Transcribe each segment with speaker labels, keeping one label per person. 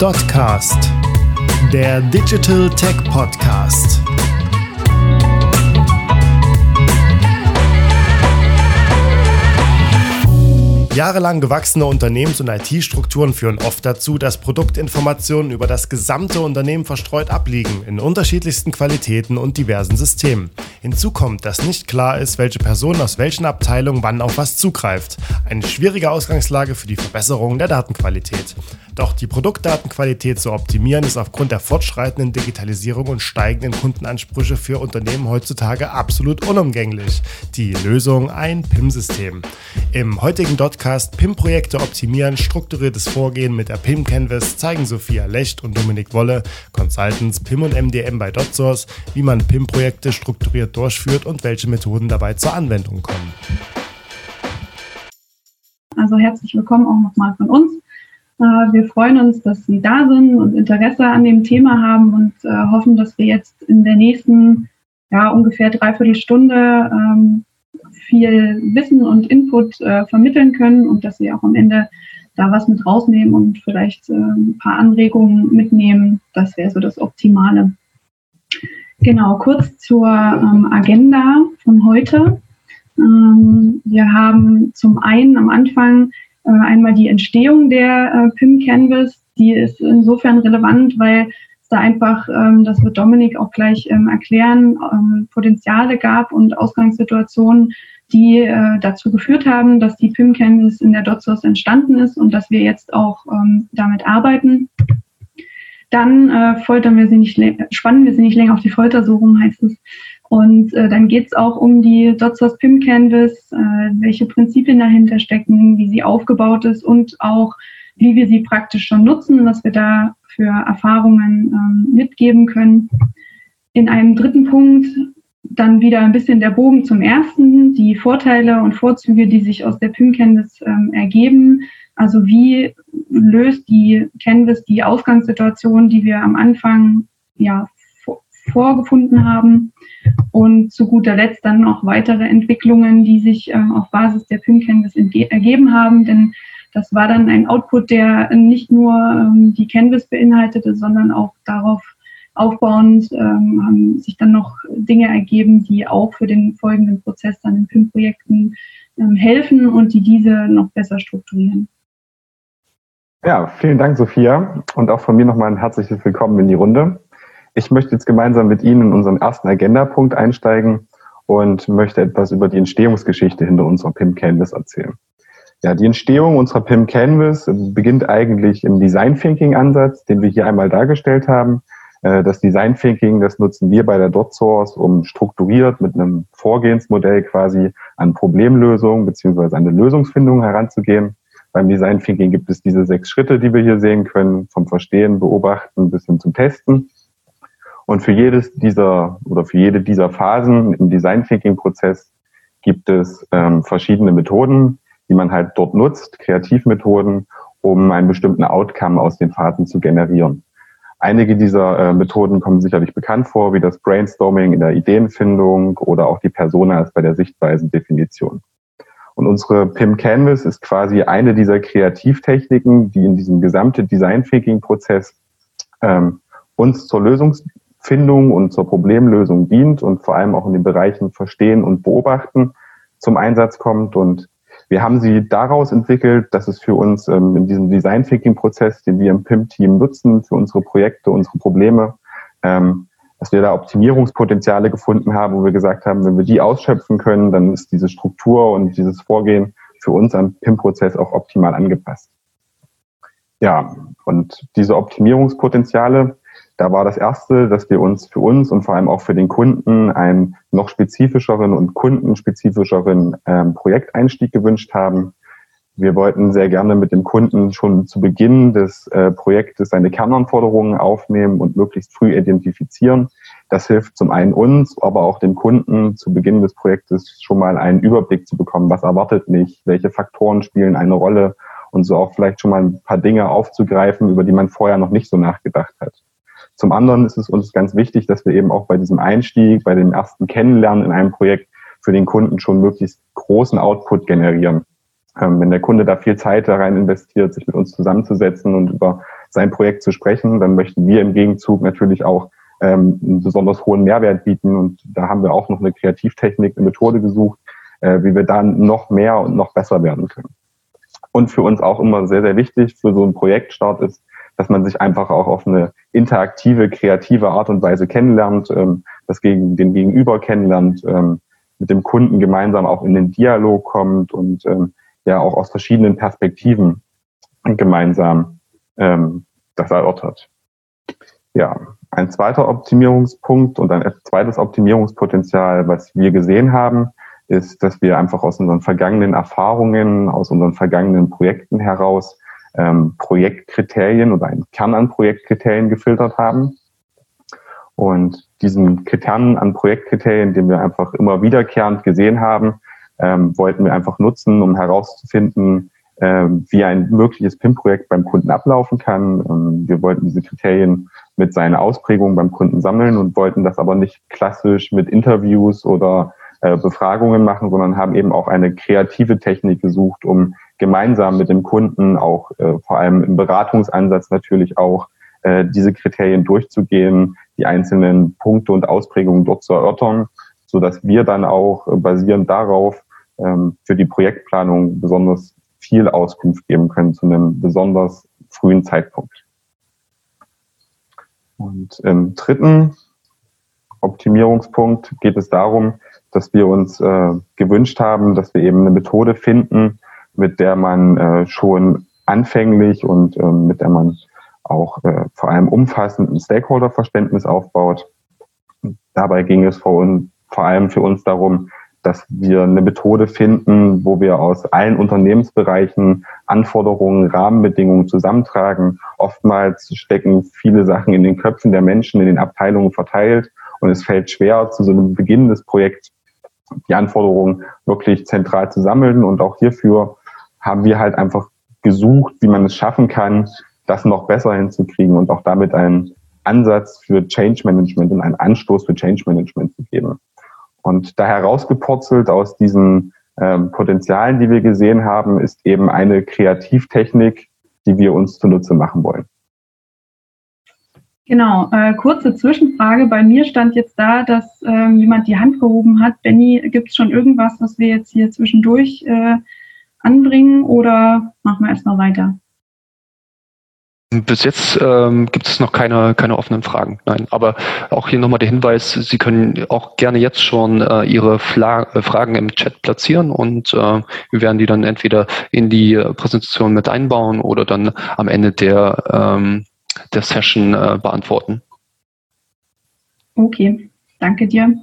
Speaker 1: Dotcast, der Digital Tech Podcast. Jahrelang gewachsene Unternehmens- und IT-Strukturen führen oft dazu, dass Produktinformationen über das gesamte Unternehmen verstreut abliegen, in unterschiedlichsten Qualitäten und diversen Systemen. Hinzu kommt, dass nicht klar ist, welche Person aus welchen Abteilungen wann auf was zugreift. Eine schwierige Ausgangslage für die Verbesserung der Datenqualität. Doch die Produktdatenqualität zu optimieren ist aufgrund der fortschreitenden Digitalisierung und steigenden Kundenansprüche für Unternehmen heutzutage absolut unumgänglich. Die Lösung ein PIM-System. Im heutigen Podcast PIM-Projekte optimieren, strukturiertes Vorgehen mit der PIM Canvas zeigen Sophia Lecht und Dominik Wolle, Consultants PIM und MDM bei DotSource, wie man PIM-Projekte strukturiert durchführt und welche Methoden dabei zur Anwendung kommen.
Speaker 2: Also herzlich willkommen auch nochmal von uns. Äh, wir freuen uns, dass Sie da sind und Interesse an dem Thema haben und äh, hoffen, dass wir jetzt in der nächsten ja, ungefähr dreiviertel Stunde ähm, viel Wissen und Input äh, vermitteln können und dass Sie auch am Ende da was mit rausnehmen und vielleicht äh, ein paar Anregungen mitnehmen. Das wäre so das Optimale. Genau, kurz zur ähm, Agenda von heute. Ähm, wir haben zum einen am Anfang einmal die Entstehung der äh, PIM Canvas, die ist insofern relevant, weil es da einfach, ähm, das wird Dominik auch gleich ähm, erklären, ähm, Potenziale gab und Ausgangssituationen, die äh, dazu geführt haben, dass die PIM Canvas in der DotSource entstanden ist und dass wir jetzt auch damit arbeiten. Dann äh, foltern wir sie nicht, spannen wir sie nicht länger auf die Folter, so rum heißt es. Und äh, dann geht es auch um die DotSource PIM Canvas, äh, welche Prinzipien dahinter stecken, wie sie aufgebaut ist und auch, wie wir sie praktisch schon nutzen, was wir da für Erfahrungen ähm, mitgeben können. In einem dritten Punkt dann wieder ein bisschen der Bogen zum ersten, die Vorteile und Vorzüge, die sich aus der PIM Canvas ähm, ergeben. Also wie löst die Canvas die Ausgangssituation, die wir am Anfang ja, vorgefunden haben und zu guter Letzt dann noch weitere Entwicklungen, die sich ähm, auf Basis der PIM-Canvas ergeben haben, denn das war dann ein Output, der nicht nur ähm, die Canvas beinhaltete, sondern auch darauf aufbauend ähm, haben sich dann noch Dinge ergeben, die auch für den folgenden Prozess dann in PIM-Projekten ähm, helfen und die diese noch besser strukturieren.
Speaker 3: Ja, vielen Dank, Sophia. Und auch von mir nochmal ein herzliches Willkommen in die Runde. Ich möchte jetzt gemeinsam mit Ihnen in unseren ersten Agendapunkt einsteigen und möchte etwas über die Entstehungsgeschichte hinter unserer PIM Canvas erzählen. Ja, die Entstehung unserer PIM Canvas beginnt eigentlich im Design Thinking Ansatz, den wir hier einmal dargestellt haben. Äh, das Design Thinking, das nutzen wir bei der DotSource, um strukturiert mit einem Vorgehensmodell quasi an Problemlösungen beziehungsweise an eine Lösungsfindung heranzugehen. Beim Design Thinking gibt es diese sechs Schritte, die wir hier sehen können, vom Verstehen, Beobachten bis hin zum Testen. Und für jedes dieser oder für jede dieser Phasen im Design Thinking Prozess gibt es ähm, verschiedene Methoden, die man halt dort nutzt, Kreativmethoden, um einen bestimmten Outcome aus den Phasen zu generieren. Einige dieser äh, Methoden kommen sicherlich bekannt vor, wie das Brainstorming in der Ideenfindung oder auch die Personas bei der Sichtweisendefinition. Und unsere PIM Canvas ist quasi eine dieser Kreativtechniken, die in diesem gesamten Design Thinking Prozess ähm, uns zur Lösungs Findung und zur Problemlösung dient und vor allem auch in den Bereichen Verstehen und Beobachten zum Einsatz kommt. Und wir haben sie daraus entwickelt, dass es für uns ähm, in diesem Design Thinking Prozess, den wir im PIM-Team nutzen, für unsere Projekte, unsere Probleme, ähm, dass wir da Optimierungspotenziale gefunden haben, wo wir gesagt haben, wenn wir die ausschöpfen können, dann ist diese Struktur und dieses Vorgehen für uns am PIM-Prozess auch optimal angepasst. Ja, und diese Optimierungspotenziale, da war das erste, dass wir uns für uns und vor allem auch für den Kunden einen noch spezifischeren und kundenspezifischeren ähm, Projekteinstieg gewünscht haben. Wir wollten sehr gerne mit dem Kunden schon zu Beginn des äh, Projektes seine Kernanforderungen aufnehmen und möglichst früh identifizieren. Das hilft zum einen uns, aber auch dem Kunden zu Beginn des Projektes schon mal einen Überblick zu bekommen, was erwartet mich, welche Faktoren spielen eine Rolle und so auch vielleicht schon mal ein paar Dinge aufzugreifen, über die man vorher noch nicht so nachgedacht hat. Zum anderen ist es uns ganz wichtig, dass wir eben auch bei diesem Einstieg, bei dem ersten Kennenlernen in einem Projekt für den Kunden schon möglichst großen Output generieren. Ähm, wenn der Kunde da viel Zeit da rein investiert, sich mit uns zusammenzusetzen und über sein Projekt zu sprechen, dann möchten wir im Gegenzug natürlich auch ähm, einen besonders hohen Mehrwert bieten. Und da haben wir auch noch eine Kreativtechnik, eine Methode gesucht, äh, wie wir dann noch mehr und noch besser werden können. Und für uns auch immer sehr, sehr wichtig für so einen Projektstart ist, dass man sich einfach auch auf eine interaktive, kreative Art und Weise kennenlernt, ähm, das gegen den Gegenüber kennenlernt, ähm, mit dem Kunden gemeinsam auch in den Dialog kommt und ähm, ja auch aus verschiedenen Perspektiven gemeinsam ähm, das erörtert. Ja, ein zweiter Optimierungspunkt und ein zweites Optimierungspotenzial, was wir gesehen haben, ist, dass wir einfach aus unseren vergangenen Erfahrungen, aus unseren vergangenen Projekten heraus ähm, Projektkriterien oder einen Kern an Projektkriterien gefiltert haben. Und diesen Kern an Projektkriterien, den wir einfach immer wiederkehrend gesehen haben, ähm, wollten wir einfach nutzen, um herauszufinden, ähm, wie ein mögliches PIM-Projekt beim Kunden ablaufen kann. Wir wollten diese Kriterien mit seinen Ausprägungen beim Kunden sammeln und wollten das aber nicht klassisch mit Interviews oder äh, Befragungen machen, sondern haben eben auch eine kreative Technik gesucht, um gemeinsam mit dem Kunden auch äh, vor allem im Beratungsansatz natürlich auch äh, diese Kriterien durchzugehen, die einzelnen Punkte und Ausprägungen dort zu erörtern, so dass wir dann auch äh, basierend darauf ähm, für die Projektplanung besonders viel Auskunft geben können zu einem besonders frühen Zeitpunkt. Und im dritten Optimierungspunkt geht es darum, dass wir uns äh, gewünscht haben, dass wir eben eine Methode finden, mit der man äh, schon anfänglich und äh, mit der man auch äh, vor allem umfassend ein Stakeholder-Verständnis aufbaut. Dabei ging es vor, vor allem für uns darum, dass wir eine Methode finden, wo wir aus allen Unternehmensbereichen Anforderungen, Rahmenbedingungen zusammentragen. Oftmals stecken viele Sachen in den Köpfen der Menschen, in den Abteilungen verteilt und es fällt schwer, zu so einem Beginn des Projekts die Anforderungen wirklich zentral zu sammeln. Und auch hierfür haben wir halt einfach gesucht, wie man es schaffen kann, das noch besser hinzukriegen und auch damit einen Ansatz für Change Management und einen Anstoß für Change Management zu geben. Und da herausgepurzelt aus diesen ähm, Potenzialen, die wir gesehen haben, ist eben eine Kreativtechnik, die wir uns zunutze machen wollen.
Speaker 2: Genau, äh, kurze Zwischenfrage. Bei mir stand jetzt da, dass ähm, jemand die Hand gehoben hat. Benny, gibt es schon irgendwas, was wir jetzt hier zwischendurch äh, anbringen oder machen wir erstmal weiter?
Speaker 4: Bis jetzt ähm, gibt es noch keine, keine offenen Fragen. Nein, aber auch hier nochmal der Hinweis, Sie können auch gerne jetzt schon äh, Ihre Fla äh, Fragen im Chat platzieren und äh, wir werden die dann entweder in die Präsentation mit einbauen oder dann am Ende der, ähm, der Session äh, beantworten.
Speaker 2: Okay, danke dir.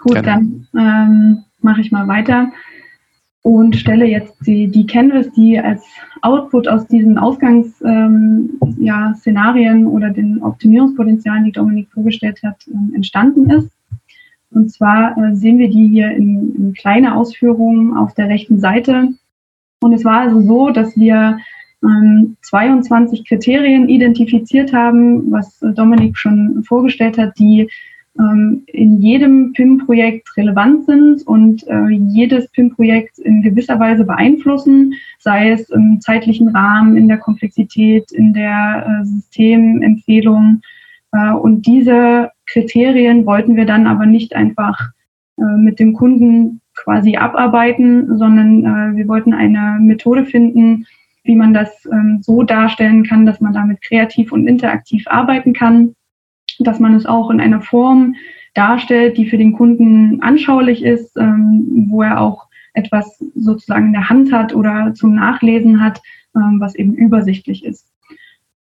Speaker 2: Gut, gerne. dann ähm, mache ich mal weiter und stelle jetzt die, die Canvas, die als Output aus diesen Ausgangsszenarien ähm, ja, oder den Optimierungspotenzialen, die Dominik vorgestellt hat, ähm, entstanden ist. Und zwar äh, sehen wir die hier in, in kleine Ausführungen auf der rechten Seite. Und es war also so, dass wir ähm, 22 Kriterien identifiziert haben, was äh, Dominik schon vorgestellt hat, die in jedem PIM-Projekt relevant sind und äh, jedes PIM-Projekt in gewisser Weise beeinflussen, sei es im zeitlichen Rahmen, in der Komplexität, in der äh, Systemempfehlung. Äh, und diese Kriterien wollten wir dann aber nicht einfach äh, mit dem Kunden quasi abarbeiten, sondern äh, wir wollten eine Methode finden, wie man das ähm, so darstellen kann, dass man damit kreativ und interaktiv arbeiten kann dass man es auch in einer Form darstellt, die für den Kunden anschaulich ist, ähm, wo er auch etwas sozusagen in der Hand hat oder zum Nachlesen hat, ähm, was eben übersichtlich ist.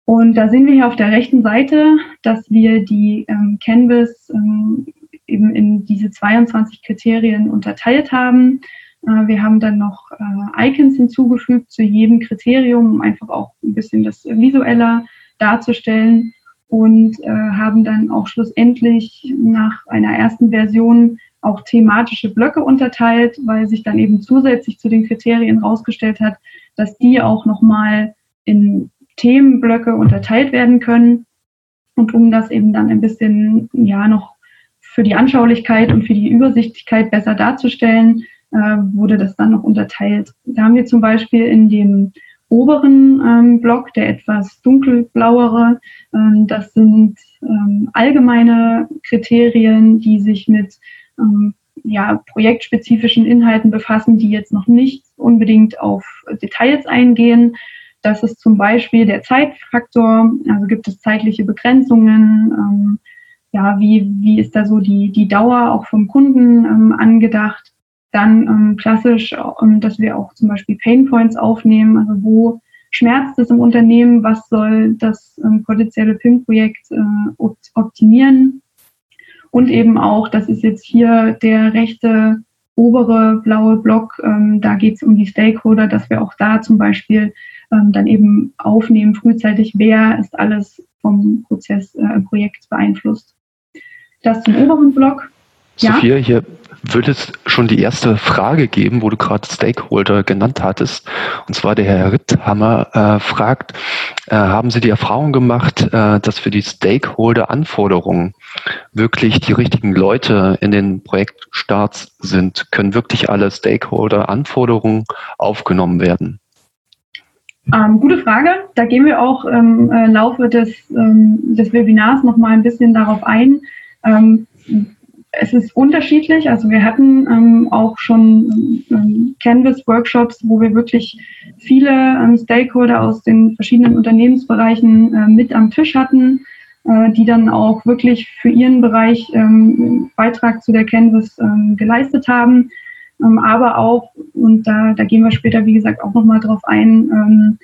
Speaker 2: Und da sehen wir hier auf der rechten Seite, dass wir die ähm, Canvas ähm, eben in diese 22 Kriterien unterteilt haben. Äh, wir haben dann noch äh, Icons hinzugefügt zu jedem Kriterium, um einfach auch ein bisschen das visueller darzustellen und äh, haben dann auch schlussendlich nach einer ersten Version auch thematische Blöcke unterteilt, weil sich dann eben zusätzlich zu den Kriterien herausgestellt hat, dass die auch nochmal in Themenblöcke unterteilt werden können. Und um das eben dann ein bisschen, ja, noch für die Anschaulichkeit und für die Übersichtlichkeit besser darzustellen, äh, wurde das dann noch unterteilt. Da haben wir zum Beispiel in dem oberen ähm, Block, der etwas dunkelblauere. Ähm, das sind ähm, allgemeine Kriterien, die sich mit ähm, ja, projektspezifischen Inhalten befassen, die jetzt noch nicht unbedingt auf Details eingehen. Das ist zum Beispiel der Zeitfaktor, also gibt es zeitliche Begrenzungen, ähm, ja, wie, wie ist da so die, die Dauer auch vom Kunden ähm, angedacht? Dann ähm, klassisch, ähm, dass wir auch zum Beispiel Painpoints aufnehmen, also wo schmerzt es im Unternehmen, was soll das ähm, potenzielle PIM-Projekt äh, optimieren? Und eben auch, das ist jetzt hier der rechte obere blaue Block, ähm, da geht es um die Stakeholder, dass wir auch da zum Beispiel ähm, dann eben aufnehmen, frühzeitig, wer ist alles vom Prozess, äh, Projekt beeinflusst. Das zum oberen Block.
Speaker 4: Sophia, ja? hier würde es schon die erste Frage geben, wo du gerade Stakeholder genannt hattest. Und zwar der Herr Ritthammer äh, fragt, äh, haben Sie die Erfahrung gemacht, äh, dass für die Stakeholder-Anforderungen wirklich die richtigen Leute in den Projektstarts sind? Können wirklich alle Stakeholder-Anforderungen aufgenommen werden?
Speaker 2: Ähm, gute Frage. Da gehen wir auch im äh, Laufe des, ähm, des Webinars noch mal ein bisschen darauf ein. Ähm, es ist unterschiedlich. Also wir hatten ähm, auch schon ähm, Canvas-Workshops, wo wir wirklich viele ähm, Stakeholder aus den verschiedenen Unternehmensbereichen äh, mit am Tisch hatten, äh, die dann auch wirklich für ihren Bereich ähm, Beitrag zu der Canvas ähm, geleistet haben. Ähm, aber auch, und da, da gehen wir später, wie gesagt, auch nochmal drauf ein,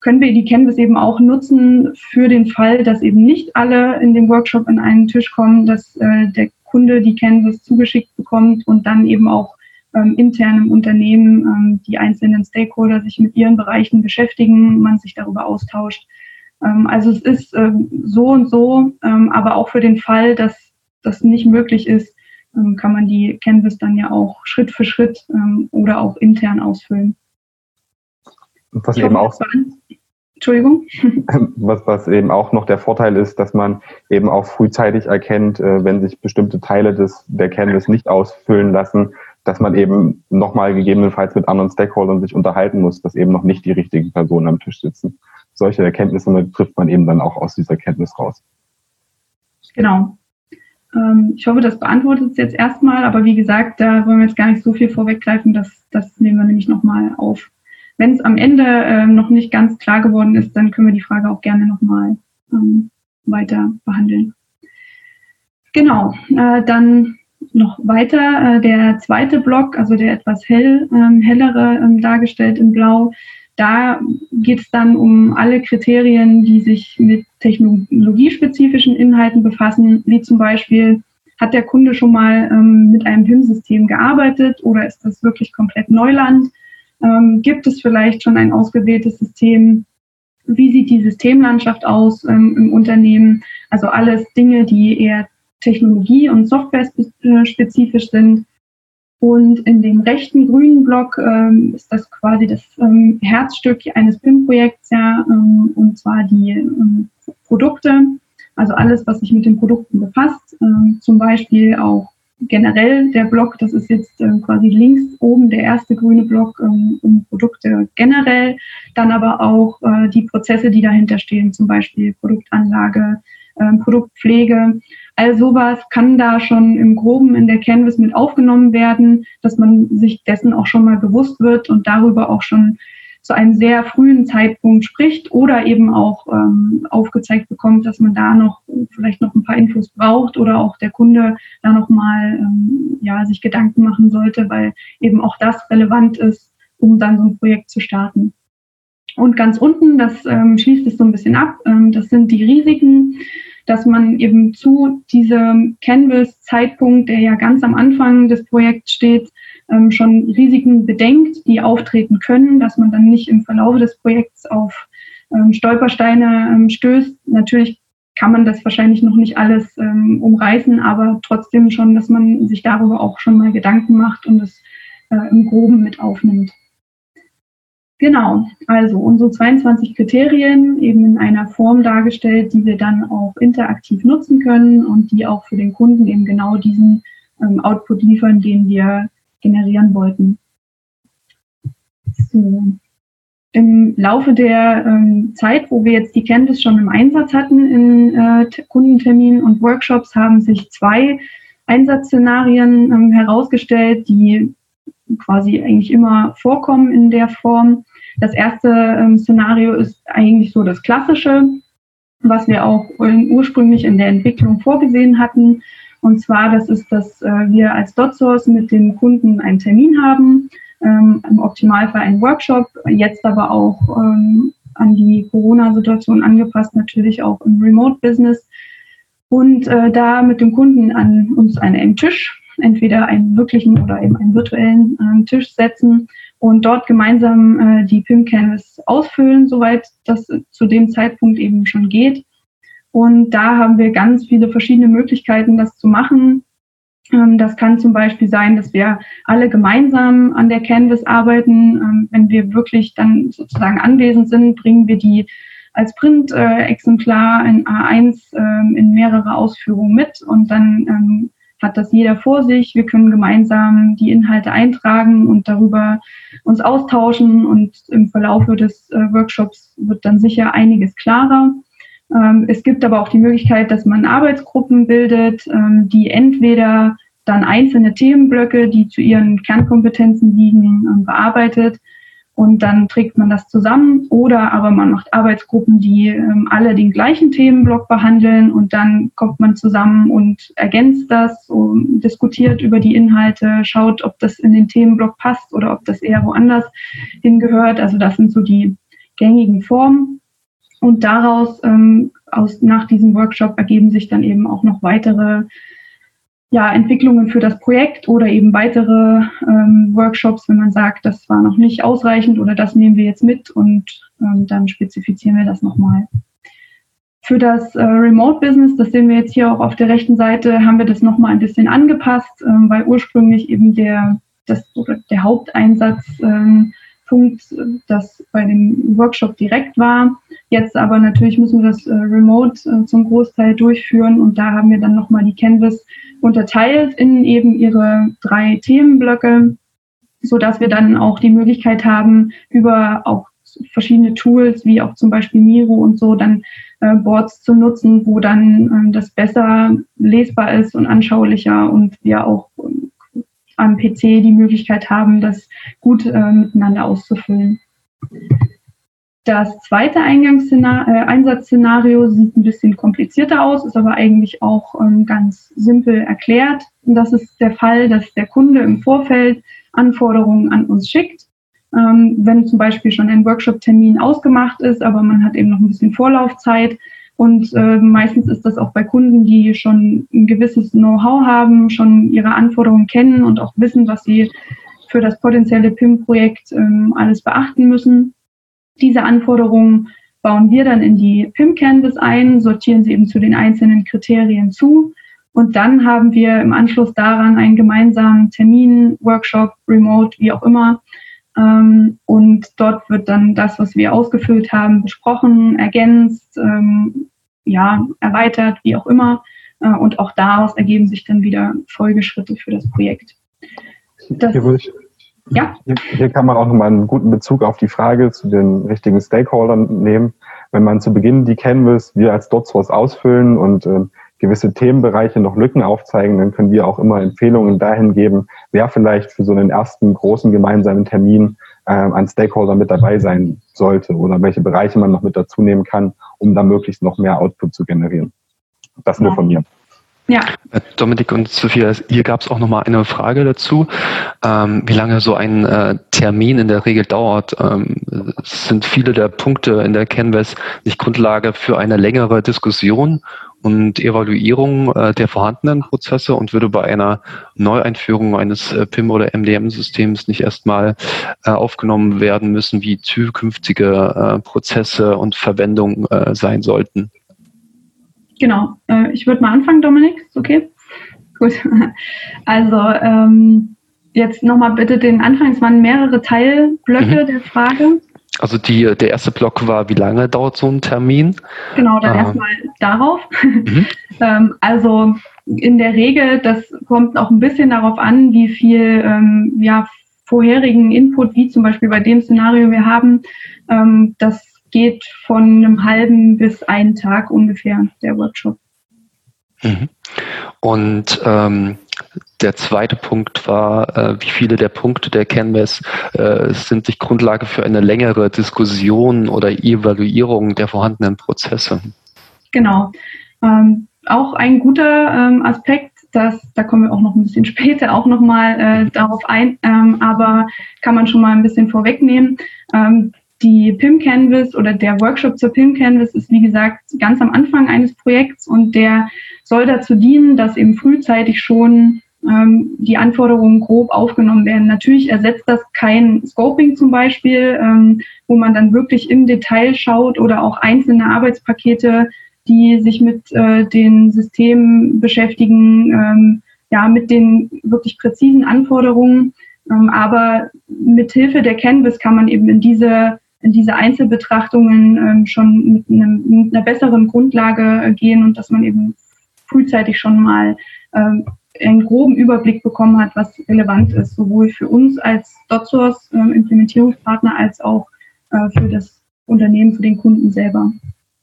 Speaker 2: können wir die Canvas eben auch nutzen für den Fall, dass eben nicht alle in dem Workshop an einen Tisch kommen, dass äh, der Kunde die Canvas zugeschickt bekommt und dann eben auch ähm, intern im Unternehmen ähm, die einzelnen Stakeholder sich mit ihren Bereichen beschäftigen, man sich darüber austauscht. Ähm, also es ist ähm, so und so, ähm, aber auch für den Fall, dass das nicht möglich ist, ähm, kann man die Canvas dann ja auch Schritt für Schritt oder auch intern ausfüllen.
Speaker 3: Was eben auch
Speaker 2: Entschuldigung.
Speaker 3: Was, was eben auch noch der Vorteil ist, dass man eben auch frühzeitig erkennt, äh, wenn sich bestimmte Teile des, der Canvas nicht ausfüllen lassen, dass man eben nochmal gegebenenfalls mit anderen Stakeholdern sich unterhalten muss, dass eben noch nicht die richtigen Personen am Tisch sitzen. Solche Erkenntnisse trifft man eben dann auch aus dieser Kenntnis raus.
Speaker 2: Genau. Ähm, ich hoffe, das beantwortet es jetzt erstmal, aber wie gesagt, da wollen wir jetzt gar nicht so viel vorweggreifen, das, das nehmen wir nämlich nochmal auf. Wenn es am Ende äh, noch nicht ganz klar geworden ist, dann können wir die Frage auch gerne nochmal ähm, weiter behandeln. Genau, äh, dann noch weiter äh, der zweite Block, also der etwas hell, ähm, hellere ähm, dargestellt in Blau. Da geht es dann um alle Kriterien, die sich mit technologiespezifischen Inhalten befassen, wie zum Beispiel, hat der Kunde schon mal ähm, mit einem PIM-System gearbeitet oder ist das wirklich komplett Neuland? Ähm, gibt es vielleicht schon ein ausgewähltes System? Wie sieht die Systemlandschaft aus ähm, im Unternehmen? Also alles Dinge, die eher Technologie- und Software-spezifisch sind. Und in dem rechten grünen Block ähm, ist das quasi das ähm, Herzstück eines PIM-Projekts, ja, ähm, und zwar die ähm, Produkte, also alles, was sich mit den Produkten befasst, ähm, zum Beispiel auch generell der Block, das ist jetzt äh, quasi links oben der erste grüne Block ähm, um Produkte generell, dann aber auch äh, die Prozesse, die dahinter stehen, zum Beispiel Produktanlage, äh, Produktpflege. All sowas kann da schon im Groben in der Canvas mit aufgenommen werden, dass man sich dessen auch schon mal bewusst wird und darüber auch schon zu einem sehr frühen Zeitpunkt spricht oder eben auch ähm, aufgezeigt bekommt, dass man da noch vielleicht noch ein paar Infos braucht oder auch der Kunde da noch mal ähm, ja sich Gedanken machen sollte, weil eben auch das relevant ist, um dann so ein Projekt zu starten. Und ganz unten, das ähm, schließt es so ein bisschen ab, ähm, das sind die Risiken, dass man eben zu diesem Canvas-Zeitpunkt, der ja ganz am Anfang des Projekts steht, ähm, schon Risiken bedenkt, die auftreten können, dass man dann nicht im Verlauf des Projekts auf ähm, Stolpersteine ähm, stößt. Natürlich kann man das wahrscheinlich noch nicht alles ähm, umreißen, aber trotzdem schon, dass man sich darüber auch schon mal Gedanken macht und es äh, im Groben mit aufnimmt. Genau, also unsere 22 Kriterien eben in einer Form dargestellt, die wir dann auch interaktiv nutzen können und die auch für den Kunden eben genau diesen ähm, Output liefern, den wir generieren wollten. So. im Laufe der ähm, Zeit, wo wir jetzt die Canvas schon im Einsatz hatten in äh, Kundenterminen und Workshops, haben sich zwei Einsatzszenarien ähm, herausgestellt, die quasi eigentlich immer vorkommen in der Form. Das erste ähm, Szenario ist eigentlich so das klassische, was wir auch ursprünglich in der Entwicklung vorgesehen hatten. Und zwar, das ist, dass äh, wir als DotSource mit dem Kunden einen Termin haben, ähm, im Optimalfall einen Workshop, jetzt aber auch ähm, an die Corona-Situation angepasst, natürlich auch im Remote-Business. Und äh, da mit dem Kunden an uns einen Tisch, entweder einen wirklichen oder eben einen virtuellen äh, Tisch setzen und dort gemeinsam äh, die PIM Canvas ausfüllen, soweit das zu dem Zeitpunkt eben schon geht. Und da haben wir ganz viele verschiedene Möglichkeiten, das zu machen. Ähm, das kann zum Beispiel sein, dass wir alle gemeinsam an der Canvas arbeiten. Ähm, wenn wir wirklich dann sozusagen anwesend sind, bringen wir die als Print-Exemplar in A1 ähm, in mehrere Ausführungen mit und dann hat das jeder vor sich. Wir können gemeinsam die Inhalte eintragen und darüber uns austauschen und im Verlaufe des äh, Workshops wird dann sicher einiges klarer. Ähm, es gibt aber auch die Möglichkeit, dass man Arbeitsgruppen bildet, ähm, die entweder dann einzelne Themenblöcke, die zu ihren Kernkompetenzen liegen, ähm, bearbeitet und dann trägt man das zusammen oder aber man macht Arbeitsgruppen, die alle den gleichen Themenblock behandeln und dann kommt man zusammen und ergänzt das, diskutiert über die Inhalte, schaut, ob das in den Themenblock passt oder ob das eher woanders hingehört. Also das sind so die gängigen Formen. Und daraus, ähm, aus, nach diesem Workshop ergeben sich dann eben auch noch weitere ja, Entwicklungen für das Projekt oder eben weitere ähm, Workshops, wenn man sagt, das war noch nicht ausreichend oder das nehmen wir jetzt mit und ähm, dann spezifizieren wir das nochmal. Für das äh, Remote Business, das sehen wir jetzt hier auch auf der rechten Seite, haben wir das nochmal ein bisschen angepasst, ähm, weil ursprünglich eben der, das, der Haupteinsatz ähm, Punkt, das bei dem Workshop direkt war. Jetzt aber natürlich müssen wir das äh, remote äh, zum Großteil durchführen und da haben wir dann nochmal die Canvas unterteilt in eben ihre drei Themenblöcke, so dass wir dann auch die Möglichkeit haben, über auch verschiedene Tools wie auch zum Beispiel Miro und so dann äh, Boards zu nutzen, wo dann äh, das besser lesbar ist und anschaulicher und wir auch am PC die Möglichkeit haben, das gut äh, miteinander auszufüllen. Das zweite äh, Einsatzszenario sieht ein bisschen komplizierter aus, ist aber eigentlich auch ähm, ganz simpel erklärt. Und das ist der Fall, dass der Kunde im Vorfeld Anforderungen an uns schickt. Ähm, wenn zum Beispiel schon ein Workshop-Termin ausgemacht ist, aber man hat eben noch ein bisschen Vorlaufzeit, und äh, meistens ist das auch bei Kunden, die schon ein gewisses Know-how haben, schon ihre Anforderungen kennen und auch wissen, was sie für das potenzielle PIM-Projekt ähm, alles beachten müssen. Diese Anforderungen bauen wir dann in die PIM-Canvas ein, sortieren sie eben zu den einzelnen Kriterien zu. Und dann haben wir im Anschluss daran einen gemeinsamen Termin, Workshop, Remote, wie auch immer. Ähm, und dort wird dann das, was wir ausgefüllt haben, besprochen, ergänzt, ähm, ja, erweitert, wie auch immer. Äh, und auch daraus ergeben sich dann wieder Folgeschritte für das Projekt.
Speaker 3: Das, ja? hier, hier kann man auch nochmal einen guten Bezug auf die Frage zu den richtigen Stakeholdern nehmen. Wenn man zu Beginn die Canvas wir als DotSource ausfüllen und äh, gewisse Themenbereiche noch Lücken aufzeigen, dann können wir auch immer Empfehlungen dahin geben, wer vielleicht für so einen ersten großen gemeinsamen Termin äh, an Stakeholder mit dabei sein sollte oder welche Bereiche man noch mit dazu nehmen kann, um da möglichst noch mehr Output zu generieren. Das nur von mir.
Speaker 4: Ja. Äh, Dominik und Sophia, hier gab es auch nochmal eine Frage dazu, ähm, wie lange so ein äh, Termin in der Regel dauert. Ähm, sind viele der Punkte in der Canvas nicht Grundlage für eine längere Diskussion und Evaluierung äh, der vorhandenen Prozesse und würde bei einer Neueinführung eines äh, PIM oder MDM-Systems nicht erstmal äh, aufgenommen werden müssen, wie zukünftige äh, Prozesse und Verwendung äh, sein sollten.
Speaker 2: Genau, äh, ich würde mal anfangen, Dominik, ist okay? Gut, also ähm, jetzt nochmal bitte den Anfang, es waren mehrere Teilblöcke mhm. der Frage.
Speaker 4: Also die, der erste Block war, wie lange dauert so ein Termin?
Speaker 2: Genau, dann ähm. erstmal darauf. Mhm. ähm, also in der Regel, das kommt auch ein bisschen darauf an, wie viel ähm, ja, vorherigen Input, wie zum Beispiel bei dem Szenario wir haben, ähm, das geht von einem halben bis einen Tag ungefähr, der Workshop.
Speaker 4: Mhm. Und ähm, der zweite Punkt war, äh, wie viele der Punkte der Canvas äh, sind sich Grundlage für eine längere Diskussion oder Evaluierung der vorhandenen Prozesse?
Speaker 2: Genau. Ähm, auch ein guter ähm, Aspekt, das, da kommen wir auch noch ein bisschen später auch nochmal äh, darauf ein, ähm, aber kann man schon mal ein bisschen vorwegnehmen. Ähm, die PIM Canvas oder der Workshop zur PIM Canvas ist, wie gesagt, ganz am Anfang eines Projekts und der soll dazu dienen, dass eben frühzeitig schon ähm, die Anforderungen grob aufgenommen werden. Natürlich ersetzt das kein Scoping zum Beispiel, ähm, wo man dann wirklich im Detail schaut oder auch einzelne Arbeitspakete, die sich mit äh, den Systemen beschäftigen, ähm, ja, mit den wirklich präzisen Anforderungen. Ähm, aber mit Hilfe der Canvas kann man eben in diese in diese Einzelbetrachtungen ähm, schon mit, einem, mit, einer besseren Grundlage äh, gehen und dass man eben frühzeitig schon mal ähm, einen groben Überblick bekommen hat, was relevant ist, sowohl für uns als DotSource ähm, Implementierungspartner als auch äh, für das Unternehmen, für den Kunden selber.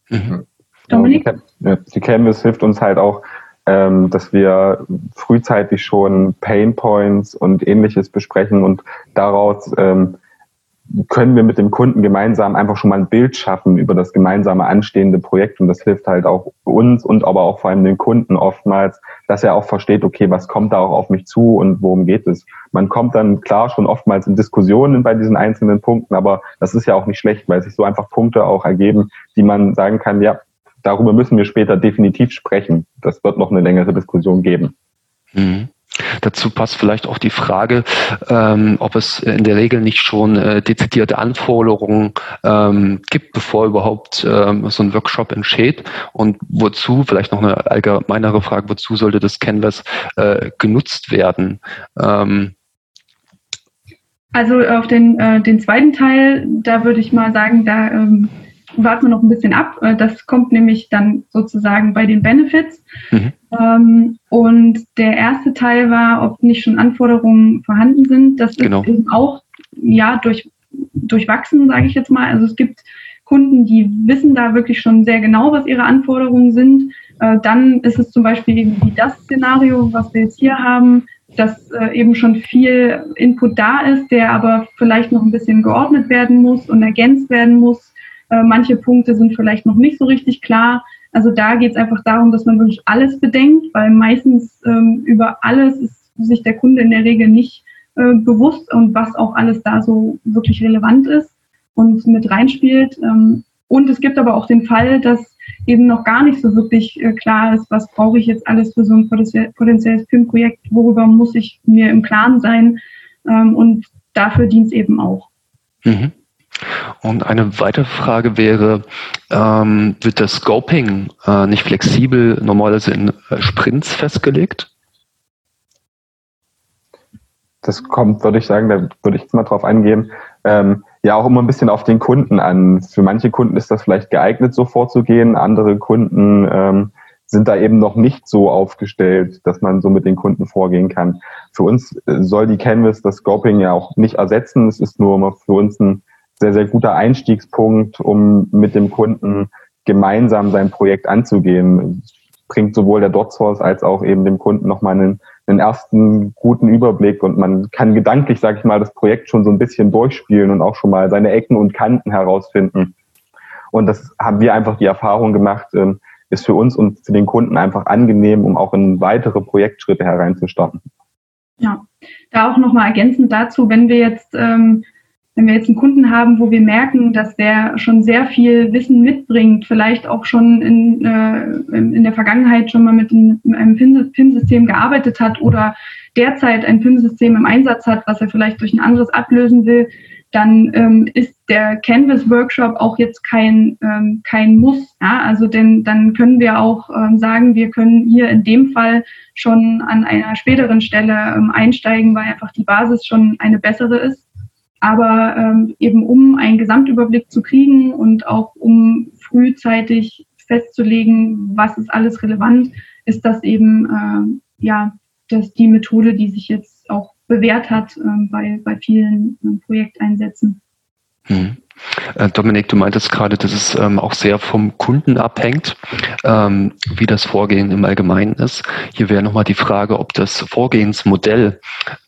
Speaker 3: Mhm. Dominik? Ja, die Canvas hilft uns halt auch, ähm, dass wir frühzeitig schon Pain Points und ähnliches besprechen und daraus ähm, können wir mit dem Kunden gemeinsam einfach schon mal ein Bild schaffen über das gemeinsame anstehende Projekt. Und das hilft halt auch uns und aber auch vor allem den Kunden oftmals, dass er auch versteht, okay, was kommt da auch auf mich zu und worum geht es. Man kommt dann klar schon oftmals in Diskussionen bei diesen einzelnen Punkten, aber das ist ja auch nicht schlecht, weil sich so einfach Punkte auch ergeben, die man sagen kann, ja, darüber müssen wir später definitiv sprechen. Das wird noch eine längere Diskussion geben.
Speaker 4: Mhm. Dazu passt vielleicht auch die Frage, ähm, ob es in der Regel nicht schon äh, dezidierte Anforderungen ähm, gibt, bevor überhaupt ähm, so ein Workshop entsteht und wozu, vielleicht noch eine allgemeinere Frage, wozu sollte das Canvas äh, genutzt werden? Ähm,
Speaker 2: also auf den, äh, den zweiten Teil, da würde ich mal sagen, da ähm, warten wir noch ein bisschen ab. Äh, das kommt nämlich dann sozusagen bei den Benefits. Mhm. Ähm, und der erste Teil war, ob nicht schon Anforderungen vorhanden sind. Das genau. ist eben auch ja durch, durchwachsen, sage ich jetzt mal. Also es gibt Kunden, die wissen da wirklich schon sehr genau, was ihre Anforderungen sind. Äh, dann ist es zum Beispiel eben wie das Szenario, was wir jetzt hier haben, dass äh, eben schon viel Input da ist, der aber vielleicht noch ein bisschen geordnet werden muss und ergänzt werden muss äh, manche Punkte sind vielleicht noch nicht so richtig klar. Also da geht es einfach darum, dass man wirklich alles bedenkt, weil meistens ähm, über alles ist sich der Kunde in der Regel nicht äh, bewusst und was auch alles da so wirklich relevant ist und mit reinspielt. Ähm, und es gibt aber auch den Fall, dass eben noch gar nicht so wirklich äh, klar ist, was brauche ich jetzt alles für so ein potenzielles PIM-Projekt, worüber muss ich mir im Klaren sein. Ähm, und dafür dient es eben auch. Mhm.
Speaker 4: Und eine weitere Frage wäre, ähm, wird das Scoping äh, nicht flexibel normalerweise in äh, Sprints festgelegt?
Speaker 3: Das kommt, würde ich sagen, da würde ich jetzt mal drauf eingehen. Ähm, ja, auch immer ein bisschen auf den Kunden an. Für manche Kunden ist das vielleicht geeignet, so vorzugehen. Andere Kunden ähm, sind da eben noch nicht so aufgestellt, dass man so mit den Kunden vorgehen kann. Für uns äh, soll die Canvas das Scoping ja auch nicht ersetzen. Es ist nur für uns ein sehr, sehr guter Einstiegspunkt, um mit dem Kunden gemeinsam sein Projekt anzugehen. Bringt sowohl der DotSource als auch eben dem Kunden nochmal einen, einen ersten guten Überblick und man kann gedanklich, sage ich mal, das Projekt schon so ein bisschen durchspielen und auch schon mal seine Ecken und Kanten herausfinden. Und das haben wir einfach die Erfahrung gemacht, ähm, ist für uns und für den Kunden einfach angenehm, um auch in weitere Projektschritte hereinzustarten.
Speaker 2: Ja, da auch nochmal ergänzend dazu, wenn wir jetzt ähm, wenn wir jetzt einen Kunden haben, wo wir merken, dass der schon sehr viel Wissen mitbringt, vielleicht auch schon in, äh, in der Vergangenheit schon mal mit einem PIN-System gearbeitet hat oder derzeit ein PIN-System im Einsatz hat, was er vielleicht durch ein anderes ablösen will, dann ähm, ist der Canvas-Workshop auch jetzt kein, ähm, kein Muss. Ja? Also denn dann können wir auch ähm, sagen, wir können hier in dem Fall schon an einer späteren Stelle ähm, einsteigen, weil einfach die Basis schon eine bessere ist. Aber ähm, eben um einen Gesamtüberblick zu kriegen und auch um frühzeitig festzulegen, was ist alles relevant, ist das eben äh, ja das die Methode, die sich jetzt auch bewährt hat ähm, bei, bei vielen ähm, Projekteinsätzen.
Speaker 4: Hm. Äh, Dominik, du meintest gerade, dass es ähm, auch sehr vom Kunden abhängt, ähm, wie das Vorgehen im Allgemeinen ist. Hier wäre nochmal die Frage, ob das Vorgehensmodell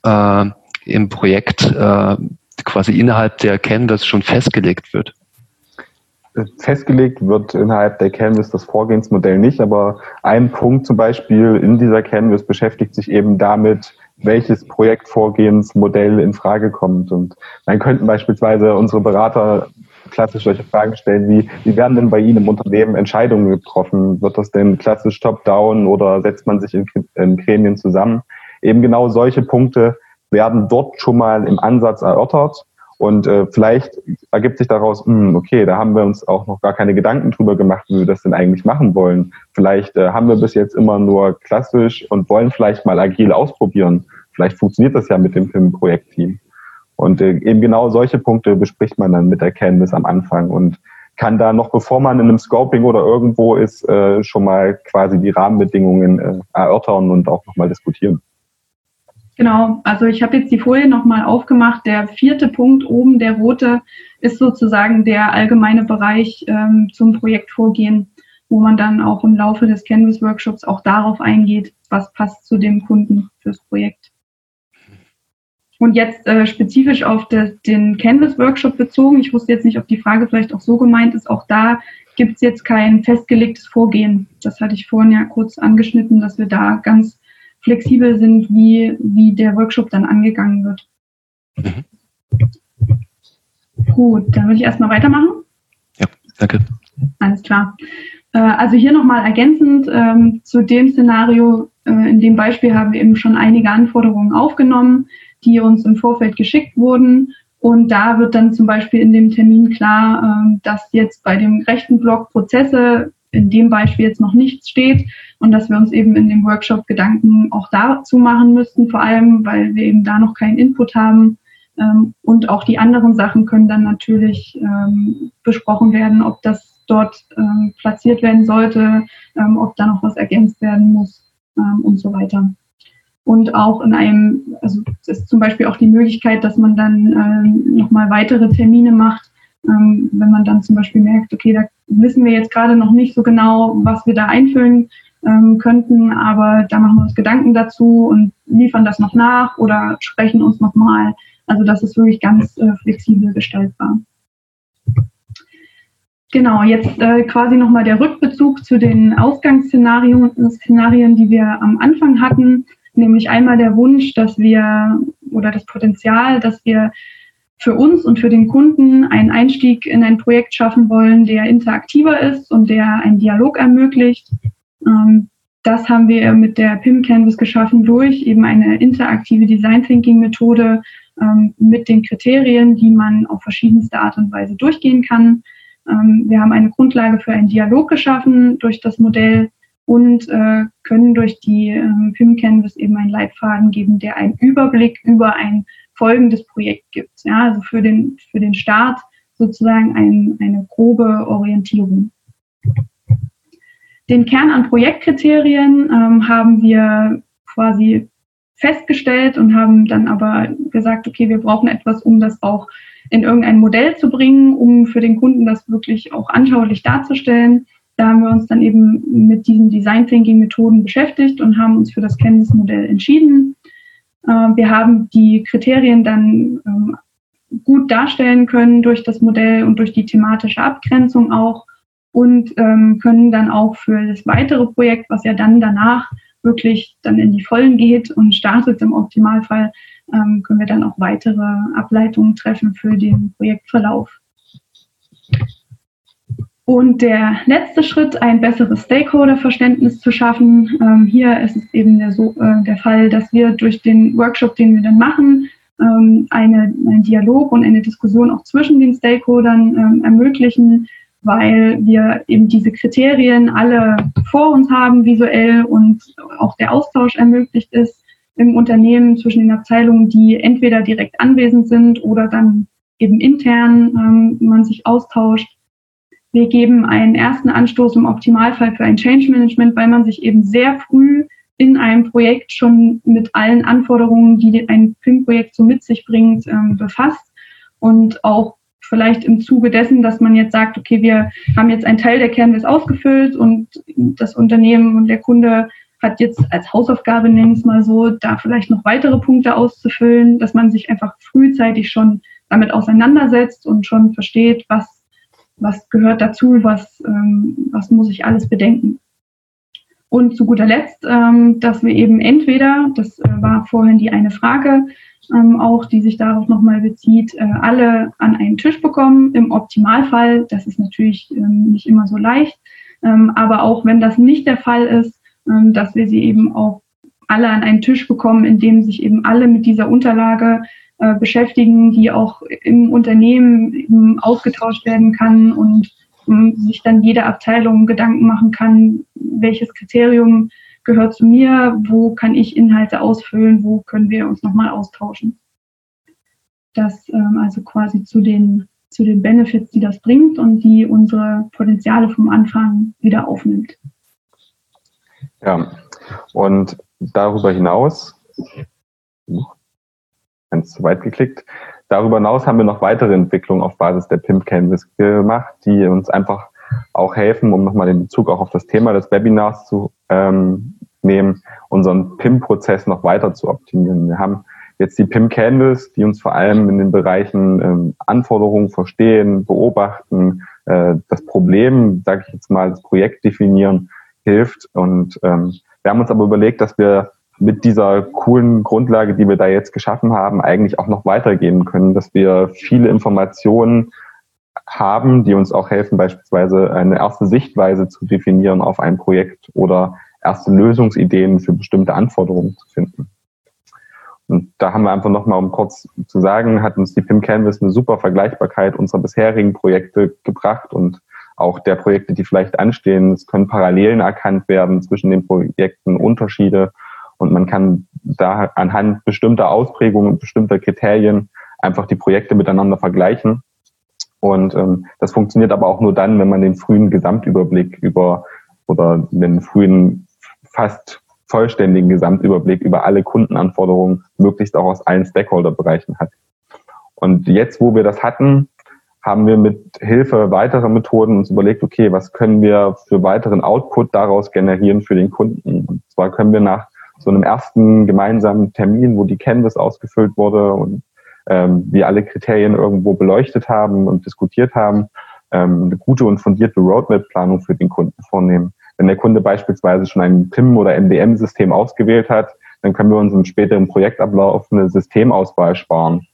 Speaker 4: äh, im Projekt äh, quasi innerhalb der Canvas schon festgelegt wird.
Speaker 3: Festgelegt wird innerhalb der Canvas das Vorgehensmodell nicht, aber ein Punkt zum Beispiel in dieser Canvas beschäftigt sich eben damit, welches Projektvorgehensmodell in Frage kommt. Und dann könnten beispielsweise unsere Berater klassisch solche Fragen stellen wie, wie werden denn bei Ihnen im Unternehmen Entscheidungen getroffen? Wird das denn klassisch top-down oder setzt man sich in, in Gremien zusammen? Eben genau solche Punkte werden dort schon mal im Ansatz erörtert. Und äh, vielleicht ergibt sich daraus, mh, hm, okay, da haben wir uns auch noch gar keine Gedanken drüber gemacht, wie wir das denn eigentlich machen wollen. Vielleicht äh, haben wir bis jetzt immer nur klassisch und wollen vielleicht mal agil ausprobieren. Vielleicht funktioniert das ja mit dem Filmprojektteam. Und äh, eben genau solche Punkte bespricht man dann mit der Canvas am Anfang und kann da noch, bevor man in einem Scoping oder irgendwo ist, äh, schon mal quasi die Rahmenbedingungen äh, erörtern und auch nochmal diskutieren.
Speaker 2: Genau, also ich habe jetzt die Folie nochmal aufgemacht. Der vierte Punkt oben, der rote, ist sozusagen der allgemeine Bereich ähm, zum Projektvorgehen, wo man dann auch im Laufe des Canvas-Workshops auch darauf eingeht, was passt zu dem Kunden fürs Projekt. Und jetzt äh, spezifisch auf de, den Canvas-Workshop bezogen, ich wusste jetzt nicht, ob die Frage vielleicht auch so gemeint ist, auch da gibt es jetzt kein festgelegtes Vorgehen. Das hatte ich vorhin ja kurz angeschnitten, dass wir da ganz flexibel sind, wie, wie der Workshop dann angegangen wird. Mhm. Gut, dann würde ich erstmal weitermachen.
Speaker 4: Ja, danke.
Speaker 2: Alles klar. Äh, also hier nochmal ergänzend ähm, zu dem Szenario, äh, in dem Beispiel haben wir eben schon einige Anforderungen aufgenommen, die uns im Vorfeld geschickt wurden. Und da wird dann zum Beispiel in dem Termin klar, ähm, dass jetzt bei dem rechten Block Prozesse in dem Beispiel jetzt noch nichts steht und dass wir uns eben in dem Workshop Gedanken auch dazu machen müssten, vor allem, weil wir eben da noch keinen Input haben. Ähm, und auch die anderen Sachen können dann natürlich ähm, besprochen werden, ob das dort ähm, platziert werden sollte, ob da noch was ergänzt werden muss und so weiter. Und auch in einem, also es ist zum Beispiel auch die Möglichkeit, dass man dann nochmal weitere Termine macht, ähm, wenn man dann zum Beispiel merkt, okay, da wissen wir jetzt gerade noch nicht so genau, was wir da einfüllen ähm, könnten, aber da machen wir uns Gedanken dazu und liefern das noch nach oder sprechen uns nochmal. Also das ist wirklich ganz äh, flexibel gestaltbar. Genau, jetzt äh, quasi nochmal der Rückbezug zu den Ausgangsszenarien, Szenarien, die wir am Anfang hatten, nämlich einmal der Wunsch, dass wir oder das Potenzial, dass wir für uns und für den Kunden einen Einstieg in ein Projekt schaffen wollen, der interaktiver ist und der einen Dialog ermöglicht. Ähm, das haben wir mit der PIM Canvas geschaffen durch eben eine interaktive Design Thinking Methode ähm, mit den Kriterien, die man auf verschiedenste Art und Weise durchgehen kann. Ähm, wir haben eine Grundlage für einen Dialog geschaffen durch das Modell und äh, können durch die PIM Canvas eben einen Leitfaden geben, der einen Überblick über ein folgendes Projekt gibt. Ja, also für den, für den Start sozusagen ein, eine grobe Orientierung. Den Kern an Projektkriterien ähm, haben wir quasi festgestellt und haben dann aber gesagt, okay, wir brauchen etwas, um das auch in irgendein Modell zu bringen, um für den Kunden das wirklich auch anschaulich darzustellen. Da haben wir uns dann eben mit diesen Design Thinking Methoden beschäftigt und haben uns für das Canvas-Modell entschieden. Äh, wir haben die Kriterien dann ähm, gut darstellen können durch das Modell und durch die thematische Abgrenzung auch und ähm, können dann auch für das weitere Projekt, was ja dann danach wirklich dann in die Vollen geht und startet im Optimalfall, ähm, können wir dann auch weitere Ableitungen treffen für den Projektverlauf. Und der letzte Schritt, ein besseres Stakeholder-Verständnis zu schaffen. Ähm, hier ist es eben der, so, äh, der, Fall, dass wir durch den Workshop, den wir dann machen, ähm, eine, einen Dialog und eine Diskussion auch zwischen den Stakeholdern ähm, ermöglichen, weil wir eben diese Kriterien alle vor uns haben visuell und auch der Austausch ermöglicht ist im Unternehmen zwischen den Abteilungen, die entweder direkt anwesend sind oder dann eben intern ähm, man sich austauscht wir geben einen ersten Anstoß im Optimalfall für ein Change Management, weil man sich eben sehr früh in einem Projekt schon mit allen Anforderungen, die ein PIM-Projekt so mit sich bringt, ähm, befasst. Und auch vielleicht im Zuge dessen, dass man jetzt sagt, okay, wir haben jetzt einen Teil der Canvas ausgefüllt und das Unternehmen und der Kunde hat jetzt als Hausaufgabe, nennen es mal so, da vielleicht noch weitere Punkte auszufüllen, dass man sich einfach frühzeitig schon damit auseinandersetzt und schon versteht, was, was gehört dazu, was, ähm, was muss ich alles bedenken. Und zu guter Letzt, ähm, dass wir eben entweder, das äh, war vorhin die eine Frage, ähm, auch die sich darauf nochmal bezieht, äh, alle an einen Tisch bekommen. Im Optimalfall, das ist natürlich ähm, nicht immer so leicht, ähm, aber auch wenn das nicht der Fall ist, ähm, dass wir sie eben auch alle an einen Tisch bekommen, in dem sich eben alle mit dieser Unterlage äh, beschäftigen, die auch im Unternehmen ausgetauscht werden kann und sich dann jede Abteilung Gedanken machen kann, welches Kriterium gehört zu mir, wo kann ich Inhalte ausfüllen, wo können wir uns nochmal austauschen. Das ähm, also quasi zu den, zu den Benefits, die das bringt und die unsere Potenziale vom Anfang wieder aufnimmt.
Speaker 3: Ja, und darüber hinaus, ganz zu weit geklickt, darüber hinaus haben wir noch weitere Entwicklungen auf Basis der PIMP Canvas gemacht, die uns einfach auch helfen, um nochmal den Bezug auch auf das Thema des Webinars zu ähm, nehmen, unseren PIM-Prozess noch weiter zu optimieren. Wir haben jetzt die PIM Canvas, die uns vor allem in den Bereichen ähm, Anforderungen verstehen, beobachten, äh, das Problem, sage ich jetzt mal, das Projekt definieren, hilft. Und ähm, wir haben uns aber überlegt, dass wir mit dieser coolen Grundlage, die wir da jetzt geschaffen haben, eigentlich auch noch weitergehen können, dass wir viele Informationen haben, die uns auch helfen, beispielsweise eine erste Sichtweise zu definieren auf ein Projekt oder erste Lösungsideen für bestimmte Anforderungen zu finden. Und da haben wir einfach nochmal, um kurz zu sagen, hat uns die PIM Canvas eine super Vergleichbarkeit unserer bisherigen Projekte gebracht und auch der Projekte, die vielleicht anstehen. Es können Parallelen erkannt werden zwischen den Projekten, Unterschiede und man kann da anhand bestimmter Ausprägungen, bestimmter Kriterien einfach die Projekte miteinander vergleichen. Und ähm, das funktioniert aber auch nur dann, wenn man den frühen Gesamtüberblick über oder den frühen fast vollständigen Gesamtüberblick über alle Kundenanforderungen möglichst auch aus allen Stakeholder-Bereichen hat. Und jetzt, wo wir das hatten, haben wir mit Hilfe weiterer Methoden uns überlegt, okay, was können wir für weiteren Output daraus generieren für den Kunden? Und zwar können wir nach so einem ersten gemeinsamen Termin, wo die Canvas ausgefüllt wurde und ähm, wir alle Kriterien irgendwo beleuchtet haben und diskutiert haben, ähm, eine gute und fundierte Roadmap-Planung für den Kunden vornehmen. Wenn der Kunde beispielsweise schon ein PIM- oder MDM-System ausgewählt hat, dann können wir uns im späteren Projektablauf eine Systemauswahl sparen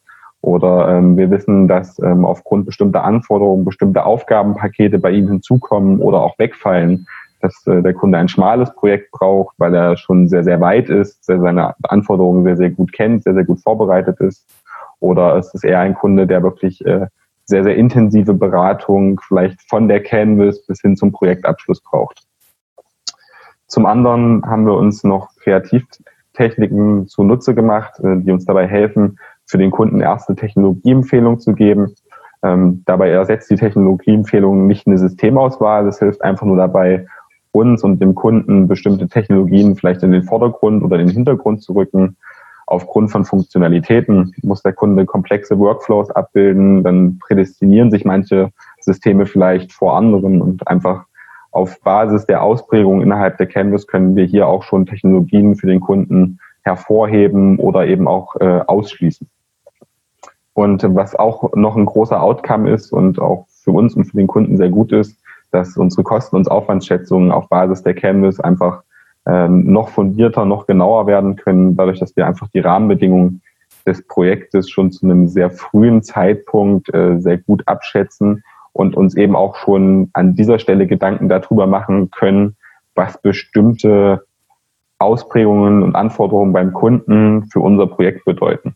Speaker 3: oder ähm, wir wissen, dass ähm, aufgrund bestimmter Anforderungen bestimmte Aufgabenpakete bei ihm hinzukommen oder auch wegfallen, dass äh, der Kunde ein schmales Projekt braucht, weil er schon sehr, sehr weit ist, seine Anforderungen sehr, sehr gut kennt, sehr, sehr gut vorbereitet ist. Oder es ist eher ein Kunde, der wirklich äh, sehr, sehr intensive Beratung vielleicht von der Canvas bis hin zum Projektabschluss braucht. Zum anderen haben wir uns noch Kreativtechniken zunutze gemacht, äh, die uns dabei helfen, für den Kunden erste Technologieempfehlungen zu geben. Ähm, dabei ersetzt die Technologieempfehlung nicht eine Systemauswahl. Es hilft einfach nur dabei, uns und dem Kunden bestimmte Technologien vielleicht in den Vordergrund oder in den Hintergrund zu rücken. Aufgrund von Funktionalitäten muss der Kunde komplexe Workflows abbilden, dann prädestinieren sich manche Systeme vielleicht vor anderen und einfach auf Basis der Ausprägung innerhalb der Canvas können wir hier auch schon Technologien für den Kunden hervorheben oder eben auch äh, ausschließen. Und was auch noch ein großer Outcome ist und auch für uns und für den Kunden sehr gut ist, dass unsere Kosten- und Aufwandsschätzungen auf Basis der Canvas einfach ähm, noch fundierter, noch genauer werden können, dadurch, dass wir einfach die Rahmenbedingungen des Projektes schon zu einem sehr frühen Zeitpunkt äh, sehr gut abschätzen und uns eben auch schon an dieser Stelle Gedanken darüber machen können, was bestimmte Ausprägungen und Anforderungen beim Kunden für unser Projekt bedeuten.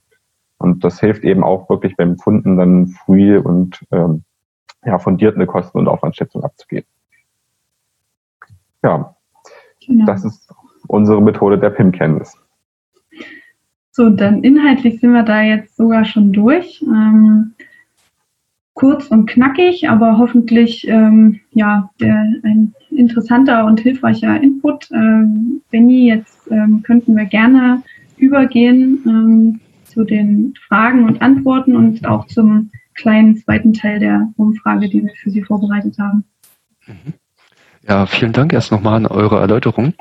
Speaker 3: Und das hilft eben auch wirklich beim Kunden dann früh und ähm, ja, fundiert eine Kosten- und Aufwandschätzung abzugeben. Ja, genau. das ist unsere Methode der PIM-Canvas.
Speaker 2: So, dann inhaltlich sind wir da jetzt sogar schon durch. Ähm, kurz und knackig, aber hoffentlich ähm, ja, der, ein interessanter und hilfreicher Input. Ähm, Benny, jetzt ähm, könnten wir gerne übergehen ähm, zu den Fragen und Antworten und auch zum kleinen zweiten Teil der Umfrage, die wir für Sie vorbereitet haben.
Speaker 4: Ja, vielen Dank erst nochmal an eure Erläuterung.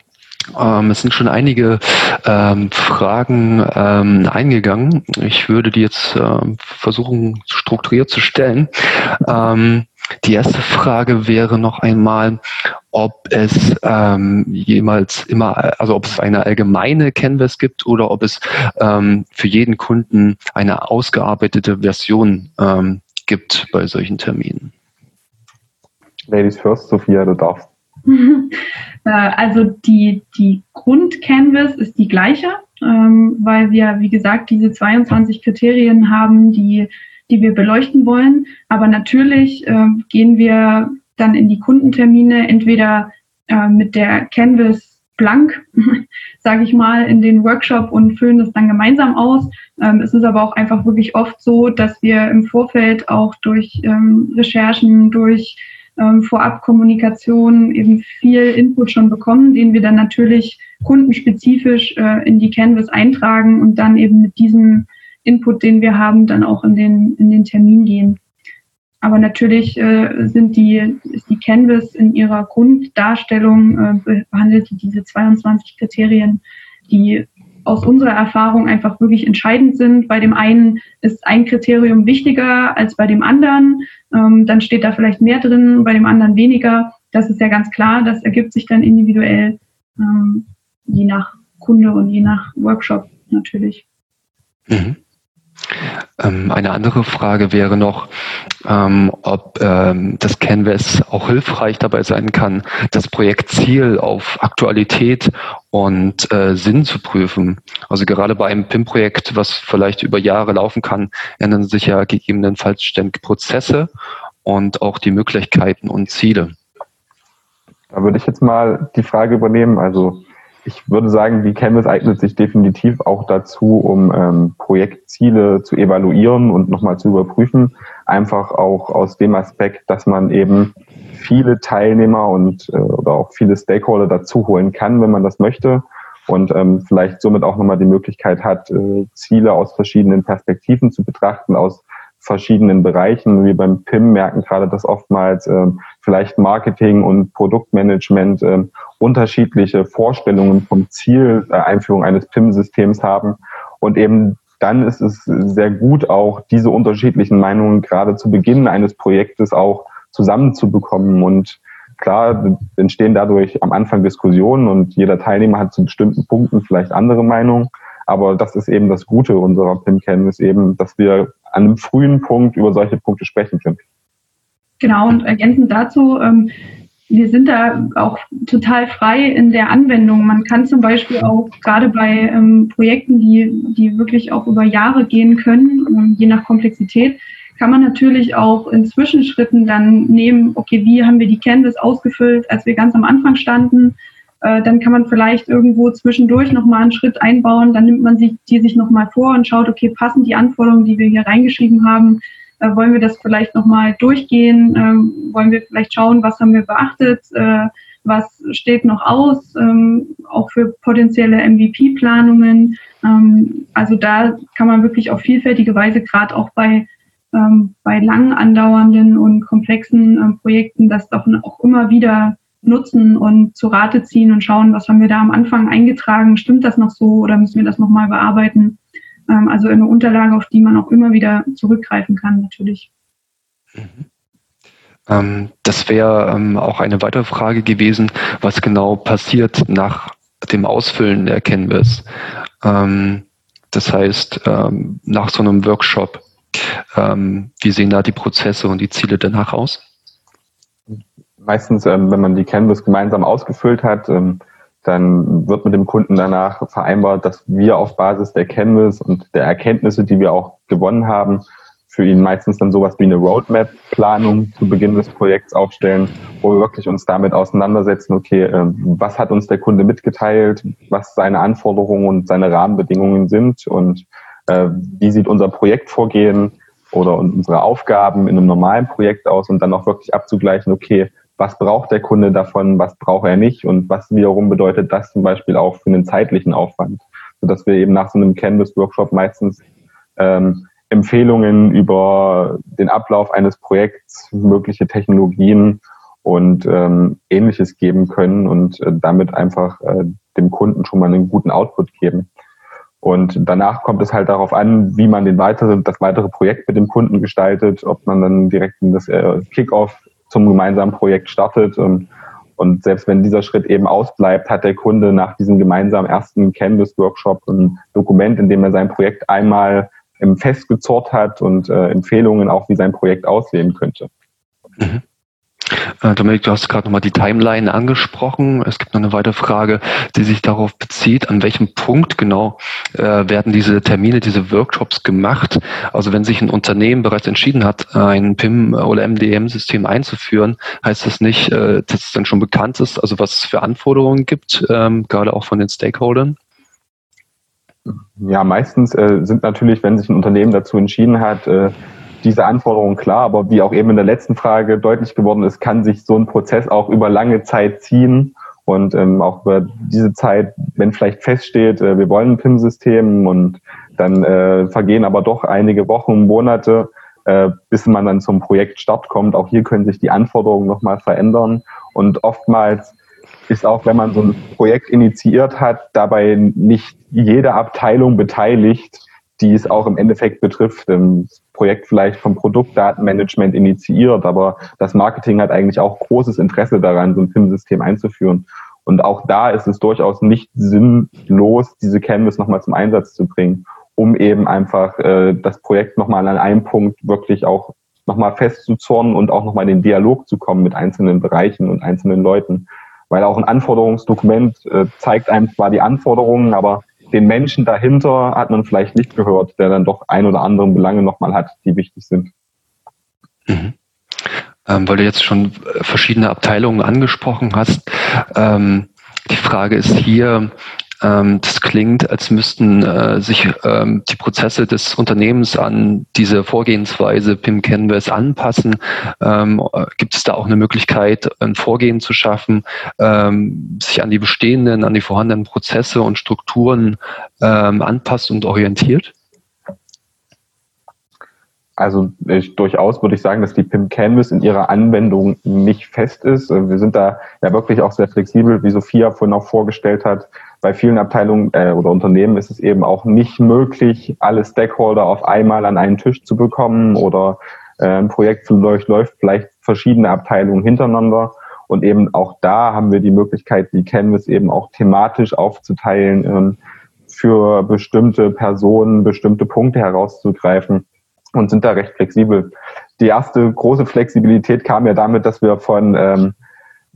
Speaker 4: Ähm, es sind schon einige ähm, Fragen ähm, eingegangen. Ich würde die jetzt ähm, versuchen, strukturiert zu stellen. Ähm, die erste Frage wäre noch einmal, ob es ähm, jemals immer, also ob es eine allgemeine Canvas gibt oder ob es ähm, für jeden Kunden eine ausgearbeitete Version ähm, gibt bei solchen Terminen.
Speaker 3: Ladies first, Sophia, du darfst.
Speaker 2: Äh, also die, die Grund-Canvas ist die gleiche, ähm, weil wir, wie gesagt, diese 22 Kriterien haben, die die wir beleuchten wollen. Aber natürlich äh, gehen wir dann in die Kundentermine entweder äh, mit der Canvas blank, sage ich mal, in den Workshop und füllen das dann gemeinsam aus. Ähm, es ist aber auch einfach wirklich oft so, dass wir im Vorfeld auch durch ähm, Recherchen, durch ähm, Vorabkommunikation eben viel Input schon bekommen, den wir dann natürlich kundenspezifisch äh, in die Canvas eintragen und dann eben mit diesem Input, den wir haben, dann auch in den, in den Termin gehen. Aber natürlich äh, sind die, ist die Canvas in ihrer Grunddarstellung, äh, behandelt diese 22 Kriterien, die aus unserer Erfahrung einfach wirklich entscheidend sind. Bei dem einen ist ein Kriterium wichtiger als bei dem anderen. Ähm, dann steht da vielleicht mehr drin, bei dem anderen weniger. Das ist ja ganz klar. Das ergibt sich dann individuell, ähm, je nach Kunde und je nach Workshop natürlich.
Speaker 4: Mhm. Ähm, eine andere Frage wäre noch, ähm, ob ähm, das Canvas auch hilfreich dabei sein kann, das Projektziel auf Aktualität und äh, Sinn zu prüfen. Also gerade bei einem PIM-Projekt, was vielleicht über Jahre laufen kann, ändern sich ja gegebenenfalls ständig Prozesse und auch die Möglichkeiten und Ziele.
Speaker 3: Da würde ich jetzt mal die Frage übernehmen. Also ich würde sagen, die Canvas eignet sich definitiv auch dazu, um ähm, Projektziele zu evaluieren und nochmal zu überprüfen. Einfach auch aus dem Aspekt, dass man eben viele Teilnehmer und äh, oder auch viele Stakeholder dazu holen kann, wenn man das möchte. Und ähm, vielleicht somit auch nochmal die Möglichkeit hat, äh, Ziele aus verschiedenen Perspektiven zu betrachten, aus verschiedenen Bereichen. Wir beim PIM merken gerade, dass oftmals äh, vielleicht Marketing und Produktmanagement äh, unterschiedliche Vorstellungen vom Ziel der Einführung eines PIM-Systems haben. Und eben dann ist es sehr gut, auch diese unterschiedlichen Meinungen gerade zu Beginn eines Projektes auch zusammenzubekommen. Und klar entstehen dadurch am Anfang Diskussionen und jeder Teilnehmer hat zu bestimmten Punkten vielleicht andere Meinungen. Aber das ist eben das Gute unserer PIM-Kenntnis eben, dass wir an einem frühen Punkt über solche Punkte sprechen können.
Speaker 2: Genau, und ergänzend dazu, ähm, wir sind da auch total frei in der Anwendung. Man kann zum Beispiel auch gerade bei ähm, Projekten, die, die wirklich auch über Jahre gehen können, ähm, je nach Komplexität, kann man natürlich auch in Zwischenschritten dann nehmen, okay, wie haben wir die Canvas ausgefüllt, als wir ganz am Anfang standen. Äh, dann kann man vielleicht irgendwo zwischendurch nochmal einen Schritt einbauen, dann nimmt man sich die sich nochmal vor und schaut, okay, passen die Anforderungen, die wir hier reingeschrieben haben, äh, wollen wir das vielleicht nochmal durchgehen? Ähm, wollen wir vielleicht schauen, was haben wir beachtet? Äh, was steht noch aus? Ähm, auch für potenzielle MVP-Planungen. Ähm, also da kann man wirklich auf vielfältige Weise, gerade auch bei, ähm, bei lang andauernden und komplexen äh, Projekten, das doch auch immer wieder nutzen und zu Rate ziehen und schauen, was haben wir da am Anfang eingetragen? Stimmt das noch so oder müssen wir das nochmal bearbeiten? Ähm, also eine Unterlage, auf die man auch immer wieder zurückgreifen kann, natürlich.
Speaker 4: Mhm. Ähm, das wäre ähm, auch eine weitere Frage gewesen, was genau passiert nach dem Ausfüllen der Canvas. Ähm, das heißt, ähm, nach so einem Workshop, ähm, wie sehen da die Prozesse und die Ziele danach aus?
Speaker 3: Meistens, wenn man die Canvas gemeinsam ausgefüllt hat, dann wird mit dem Kunden danach vereinbart, dass wir auf Basis der Canvas und der Erkenntnisse, die wir auch gewonnen haben, für ihn meistens dann sowas wie eine Roadmap-Planung zu Beginn des Projekts aufstellen, wo wir wirklich uns damit auseinandersetzen, okay, ähm, was hat uns der Kunde mitgeteilt, was seine Anforderungen und seine Rahmenbedingungen sind und äh, wie sieht unser Projektvorgehen oder unsere Aufgaben in einem normalen Projekt aus und dann auch wirklich abzugleichen, okay, was braucht der Kunde davon, was braucht er nicht und was wiederum bedeutet das zum Beispiel auch für einen zeitlichen Aufwand, sodass wir eben nach so einem Canvas-Workshop meistens ähm, Empfehlungen über den Ablauf eines Projekts, mögliche Technologien und ähm, ähnliches geben können und äh, damit einfach äh, dem Kunden schon mal einen guten Output geben. Und danach kommt es halt darauf an, wie man den weiteren, das weitere Projekt mit dem Kunden gestaltet, ob man dann direkt in das äh, Kickoff zum gemeinsamen Projekt startet. Und, und selbst wenn dieser Schritt eben ausbleibt, hat der Kunde nach diesem gemeinsamen ersten Canvas-Workshop ein Dokument, in dem er sein Projekt einmal festgezurrt hat und äh, Empfehlungen auch, wie sein Projekt aussehen könnte.
Speaker 4: Mhm. Äh, Dominik, du hast gerade nochmal die Timeline angesprochen. Es gibt noch eine weitere Frage, die sich darauf bezieht, an welchem Punkt genau äh, werden diese Termine, diese Workshops gemacht. Also wenn sich ein Unternehmen bereits entschieden hat, ein PIM oder MDM-System einzuführen, heißt das nicht, äh, dass es dann schon bekannt ist, also was es für Anforderungen gibt, ähm, gerade auch von den Stakeholdern?
Speaker 3: Ja, meistens äh, sind natürlich, wenn sich ein Unternehmen dazu entschieden hat, äh, diese Anforderungen klar, aber wie auch eben in der letzten Frage deutlich geworden ist, kann sich so ein Prozess auch über lange Zeit ziehen und ähm, auch über diese Zeit, wenn vielleicht feststeht, äh, wir wollen ein PIM-System und dann äh, vergehen aber doch einige Wochen, Monate, äh, bis man dann zum Projektstart kommt. Auch hier können sich die Anforderungen nochmal verändern und oftmals ist auch, wenn man so ein Projekt initiiert hat, dabei nicht jede Abteilung beteiligt, die es auch im Endeffekt betrifft. Das Projekt vielleicht vom Produktdatenmanagement initiiert, aber das Marketing hat eigentlich auch großes Interesse daran, so ein PIM-System einzuführen. Und auch da ist es durchaus nicht sinnlos, diese Canvas nochmal zum Einsatz zu bringen, um eben einfach äh, das Projekt nochmal an einem Punkt wirklich auch nochmal festzuzornen und auch nochmal in den Dialog zu kommen mit einzelnen Bereichen und einzelnen Leuten. Weil auch ein Anforderungsdokument äh, zeigt einem zwar die Anforderungen, aber den Menschen dahinter hat man vielleicht nicht gehört, der dann doch ein oder andere Belange nochmal hat, die wichtig sind.
Speaker 4: Mhm. Ähm, weil du jetzt schon äh, verschiedene Abteilungen angesprochen hast. Ähm, die Frage ist hier, das klingt, als müssten äh, sich ähm, die Prozesse des Unternehmens an diese Vorgehensweise PIM Canvas anpassen. Ähm, äh, gibt es da auch eine Möglichkeit, ein Vorgehen zu schaffen, ähm, sich an die bestehenden, an die vorhandenen Prozesse und Strukturen ähm, anpasst und orientiert?
Speaker 3: Also ich, durchaus würde ich sagen, dass die PIM Canvas in ihrer Anwendung nicht fest ist. Wir sind da ja wirklich auch sehr flexibel, wie Sophia vorhin auch vorgestellt hat bei vielen Abteilungen äh, oder Unternehmen ist es eben auch nicht möglich, alle Stakeholder auf einmal an einen Tisch zu bekommen oder äh, ein Projekt läuft, läuft vielleicht verschiedene Abteilungen hintereinander. Und eben auch da haben wir die Möglichkeit, die Canvas eben auch thematisch aufzuteilen, ähm, für bestimmte Personen bestimmte Punkte herauszugreifen und sind da recht flexibel. Die erste große Flexibilität kam ja damit, dass wir von ähm,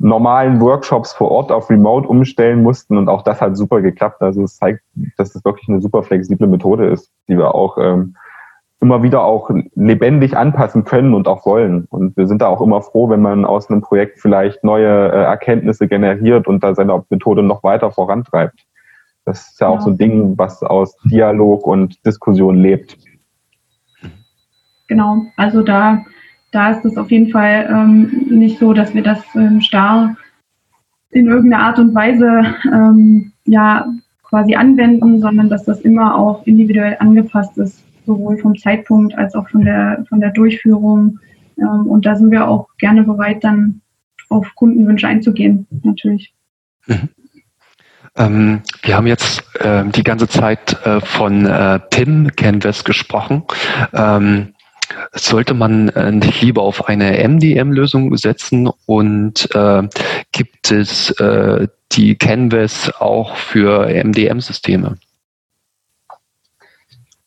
Speaker 3: normalen Workshops vor Ort auf Remote umstellen mussten und auch das hat super geklappt. Also es zeigt, dass es wirklich eine super flexible Methode ist, die wir auch ähm, immer wieder auch lebendig anpassen können und auch wollen. Und wir sind da auch immer froh, wenn man aus einem Projekt vielleicht neue äh, Erkenntnisse generiert und da seine Methode noch weiter vorantreibt. Das ist ja, ja auch so ein Ding, was aus Dialog und Diskussion lebt.
Speaker 2: Genau, also da da ist es auf jeden Fall ähm, nicht so, dass wir das ähm, starr in irgendeiner Art und Weise ähm, ja quasi anwenden, sondern dass das immer auch individuell angepasst ist, sowohl vom Zeitpunkt als auch von der von der Durchführung. Ähm, und da sind wir auch gerne bereit, dann auf Kundenwünsche einzugehen, natürlich. Mhm.
Speaker 4: Ähm, wir haben jetzt äh, die ganze Zeit äh, von äh, PIM Canvas gesprochen. Ähm, sollte man äh, nicht lieber auf eine MDM-Lösung setzen und äh, gibt es äh, die Canvas auch für MDM-Systeme?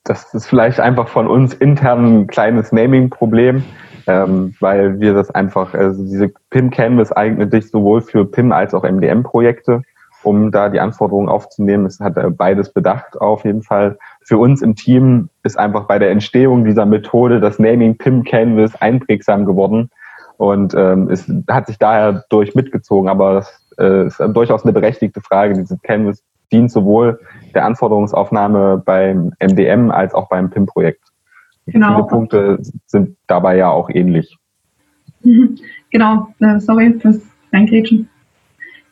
Speaker 3: Das ist vielleicht einfach von uns intern ein kleines Naming-Problem, ähm, weil wir das einfach, also diese PIM Canvas eignet sich sowohl für PIM als auch MDM-Projekte um da die Anforderungen aufzunehmen. Es hat beides bedacht auf jeden Fall. Für uns im Team ist einfach bei der Entstehung dieser Methode das Naming PIM Canvas einprägsam geworden und ähm, es hat sich daher durch mitgezogen. Aber das äh, ist durchaus eine berechtigte Frage. Dieses Canvas dient sowohl der Anforderungsaufnahme beim MDM als auch beim PIM-Projekt. Genau. Viele Punkte sind dabei ja auch ähnlich.
Speaker 2: genau, äh, sorry fürs Reingrätschen.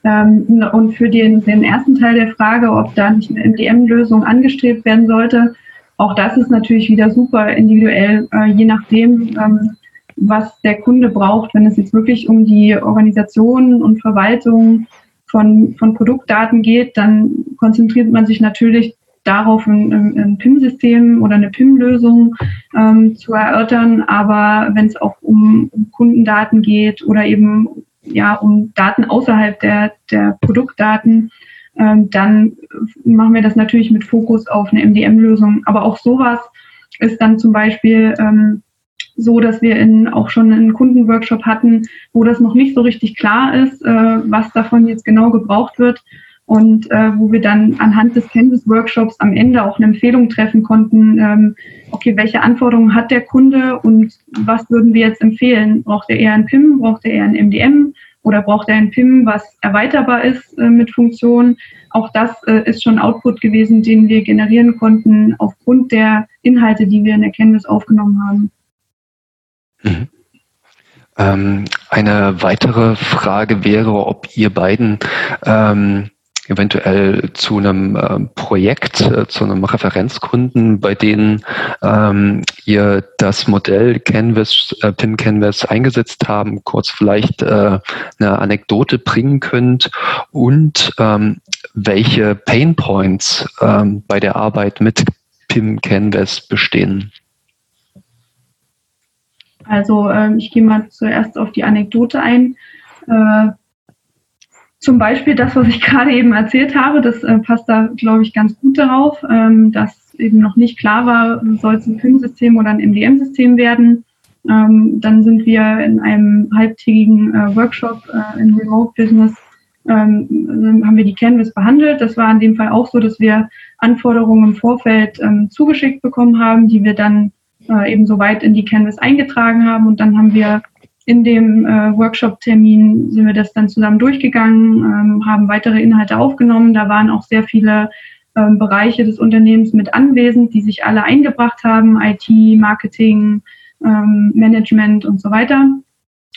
Speaker 2: Ähm, und für den, den ersten Teil der Frage, ob da nicht eine MDM-Lösung angestrebt werden sollte, auch das ist natürlich wieder super individuell, äh, je nachdem, ähm, was der Kunde braucht. Wenn es jetzt wirklich um die Organisation und Verwaltung von, von Produktdaten geht, dann konzentriert man sich natürlich darauf, ein, ein PIM-System oder eine PIM-Lösung ähm, zu erörtern. Aber wenn es auch um, um Kundendaten geht oder eben ja, um Daten außerhalb der, der Produktdaten, ähm, dann machen wir das natürlich mit Fokus auf eine MDM-Lösung. Aber auch sowas ist dann zum Beispiel ähm, so, dass wir in, auch schon einen Kundenworkshop hatten, wo das noch nicht so richtig klar ist, äh, was davon jetzt genau gebraucht wird und äh, wo wir dann anhand des Canvas-Workshops am Ende auch eine Empfehlung treffen konnten, ähm, okay, welche Anforderungen hat der Kunde und was würden wir jetzt empfehlen? Braucht er eher ein PIM, braucht er eher ein MDM oder braucht er ein PIM, was erweiterbar ist äh, mit Funktionen? Auch das äh, ist schon Output gewesen, den wir generieren konnten aufgrund der Inhalte, die wir in der Canvas aufgenommen haben.
Speaker 4: Mhm. Ähm, eine weitere Frage wäre, ob ihr beiden ähm, eventuell zu einem äh, Projekt, äh, zu einem Referenzkunden, bei denen ähm, ihr das Modell Canvas, äh, PIM Canvas eingesetzt haben, kurz vielleicht äh, eine Anekdote bringen könnt und ähm, welche Pain Points ähm, bei der Arbeit mit PIM Canvas bestehen.
Speaker 2: Also ähm, ich gehe mal zuerst auf die Anekdote ein. Äh, zum Beispiel das, was ich gerade eben erzählt habe, das äh, passt da, glaube ich, ganz gut darauf, ähm, dass eben noch nicht klar war, soll es ein PIM-System oder ein MDM-System werden. Ähm, dann sind wir in einem halbtägigen äh, Workshop äh, in Remote Business, ähm, haben wir die Canvas behandelt. Das war in dem Fall auch so, dass wir Anforderungen im Vorfeld ähm, zugeschickt bekommen haben, die wir dann äh, eben so weit in die Canvas eingetragen haben. Und dann haben wir in dem äh, Workshop-Termin sind wir das dann zusammen durchgegangen, ähm, haben weitere Inhalte aufgenommen. Da waren auch sehr viele ähm, Bereiche des Unternehmens mit anwesend, die sich alle eingebracht haben, IT, Marketing, ähm, Management und so weiter.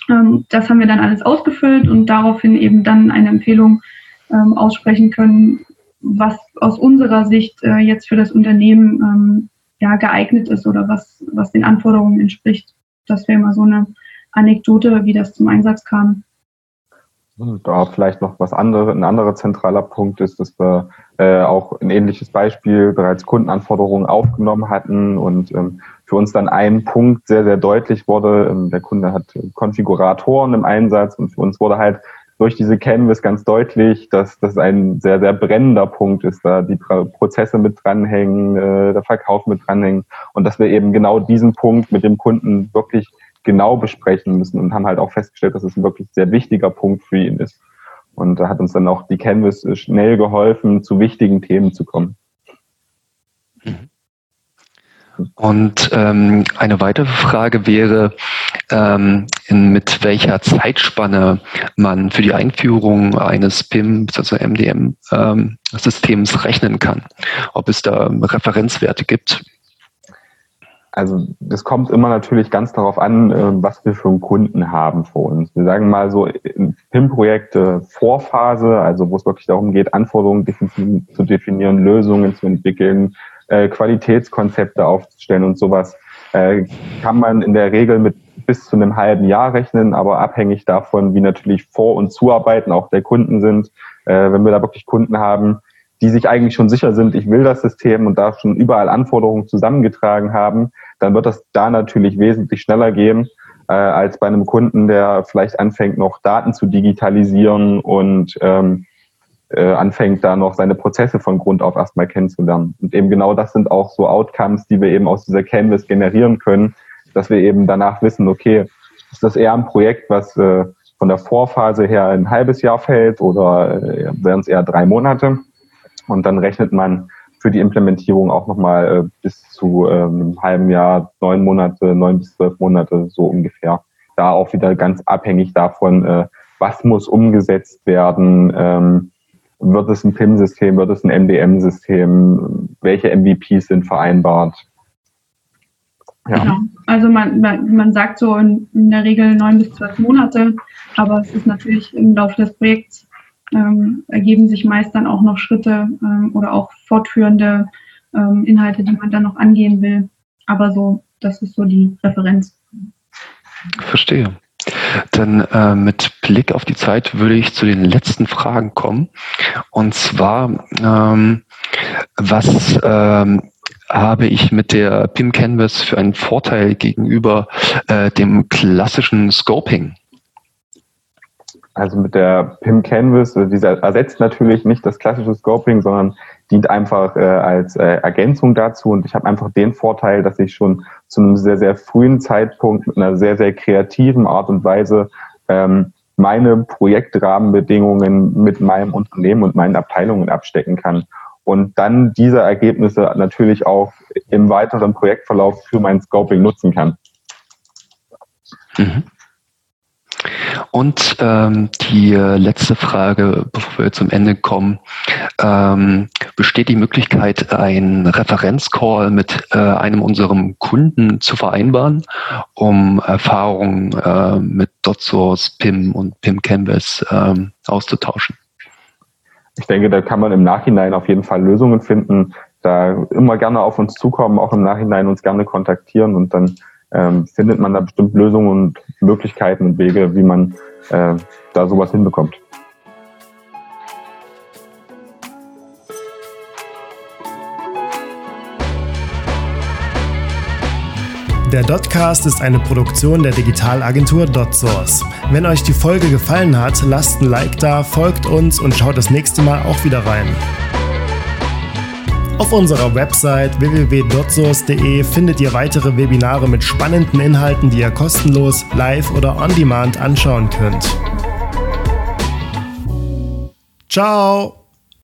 Speaker 2: Ähm, das haben wir dann alles ausgefüllt und daraufhin eben dann eine Empfehlung ähm, aussprechen können, was aus unserer Sicht äh, jetzt für das Unternehmen ähm, ja, geeignet ist oder was, was den Anforderungen entspricht. Das wäre mal so eine Anekdote, wie das zum Einsatz kam.
Speaker 3: Da vielleicht noch was anderes, ein anderer zentraler Punkt ist, dass wir äh, auch ein ähnliches Beispiel bereits Kundenanforderungen aufgenommen hatten und ähm, für uns dann ein Punkt sehr, sehr deutlich wurde. Ähm, der Kunde hat Konfiguratoren im Einsatz und für uns wurde halt durch diese Canvas ganz deutlich, dass das ein sehr, sehr brennender Punkt ist, da die Prozesse mit dranhängen, äh, der Verkauf mit dranhängen und dass wir eben genau diesen Punkt mit dem Kunden wirklich genau besprechen müssen und haben halt auch festgestellt, dass es ein wirklich sehr wichtiger Punkt für ihn ist. Und da hat uns dann auch die Canvas schnell geholfen, zu wichtigen Themen zu kommen.
Speaker 4: Und ähm, eine weitere Frage wäre, ähm, in, mit welcher Zeitspanne man für die Einführung eines PIM, also MDM-Systems ähm, rechnen kann. Ob es da Referenzwerte gibt.
Speaker 3: Also das kommt immer natürlich ganz darauf an, äh, was wir für einen Kunden haben vor uns. Wir sagen mal so PIM-Projekte Vorphase, also wo es wirklich darum geht, Anforderungen zu definieren, Lösungen zu entwickeln, äh, Qualitätskonzepte aufzustellen und sowas, äh, kann man in der Regel mit bis zu einem halben Jahr rechnen, aber abhängig davon, wie natürlich Vor- und Zuarbeiten auch der Kunden sind. Wenn wir da wirklich Kunden haben, die sich eigentlich schon sicher sind, ich will das System und da schon überall Anforderungen zusammengetragen haben, dann wird das da natürlich wesentlich schneller gehen äh, als bei einem Kunden, der vielleicht anfängt, noch Daten zu digitalisieren und ähm, äh, anfängt, da noch seine Prozesse von Grund auf erstmal kennenzulernen. Und eben genau das sind auch so Outcomes, die wir eben aus dieser Canvas generieren können, dass wir eben danach wissen, okay, ist das eher ein Projekt, was äh, von der Vorphase her ein halbes Jahr fällt oder äh, wären es eher drei Monate? Und dann rechnet man für die Implementierung auch nochmal äh, bis zu äh, einem halben Jahr, neun Monate, neun bis zwölf Monate so ungefähr. Da auch wieder ganz abhängig davon, äh, was muss umgesetzt werden, ähm, wird es ein PIM-System, wird es ein MDM-System, welche MVPs sind vereinbart.
Speaker 2: Ja. Genau. Also man, man, man sagt so in, in, der Regel neun bis zwölf Monate, aber es ist natürlich im Laufe des Projekts ähm, ergeben sich meist dann auch noch Schritte ähm, oder auch fortführende ähm, Inhalte, die man dann noch angehen will. Aber so, das ist so die Referenz.
Speaker 4: Verstehe. Dann äh, mit Blick auf die Zeit würde ich zu den letzten Fragen kommen. Und zwar, ähm, was ähm, habe ich mit der PIM Canvas für einen Vorteil gegenüber äh, dem klassischen Scoping?
Speaker 3: Also mit der PIM Canvas, also dieser ersetzt natürlich nicht das klassische Scoping, sondern dient einfach äh, als äh, Ergänzung dazu. Und ich habe einfach den Vorteil, dass ich schon zu einem sehr, sehr frühen Zeitpunkt mit einer sehr, sehr kreativen Art und Weise ähm, meine Projektrahmenbedingungen mit meinem Unternehmen und meinen Abteilungen abstecken kann. Und dann diese Ergebnisse natürlich auch im weiteren Projektverlauf für mein Scoping nutzen kann.
Speaker 4: Mhm. Und ähm, die äh, letzte Frage, bevor wir zum Ende kommen. Ähm, besteht die Möglichkeit, einen Referenzcall mit äh, einem unserem Kunden zu vereinbaren, um Erfahrungen äh, mit DotSource, PIM und PIM Canvas ähm, auszutauschen?
Speaker 3: Ich denke, da kann man im Nachhinein auf jeden Fall Lösungen finden. Da immer gerne auf uns zukommen, auch im Nachhinein uns gerne kontaktieren und dann ähm, findet man da bestimmt Lösungen und Möglichkeiten und Wege, wie man äh, da sowas hinbekommt.
Speaker 1: Der Dotcast ist eine Produktion der Digitalagentur DotSource. Wenn euch die Folge gefallen hat, lasst ein Like da, folgt uns und schaut das nächste Mal auch wieder rein. Auf unserer Website www.dotsource.de findet ihr weitere Webinare mit spannenden Inhalten, die ihr kostenlos, live oder on demand anschauen könnt. Ciao!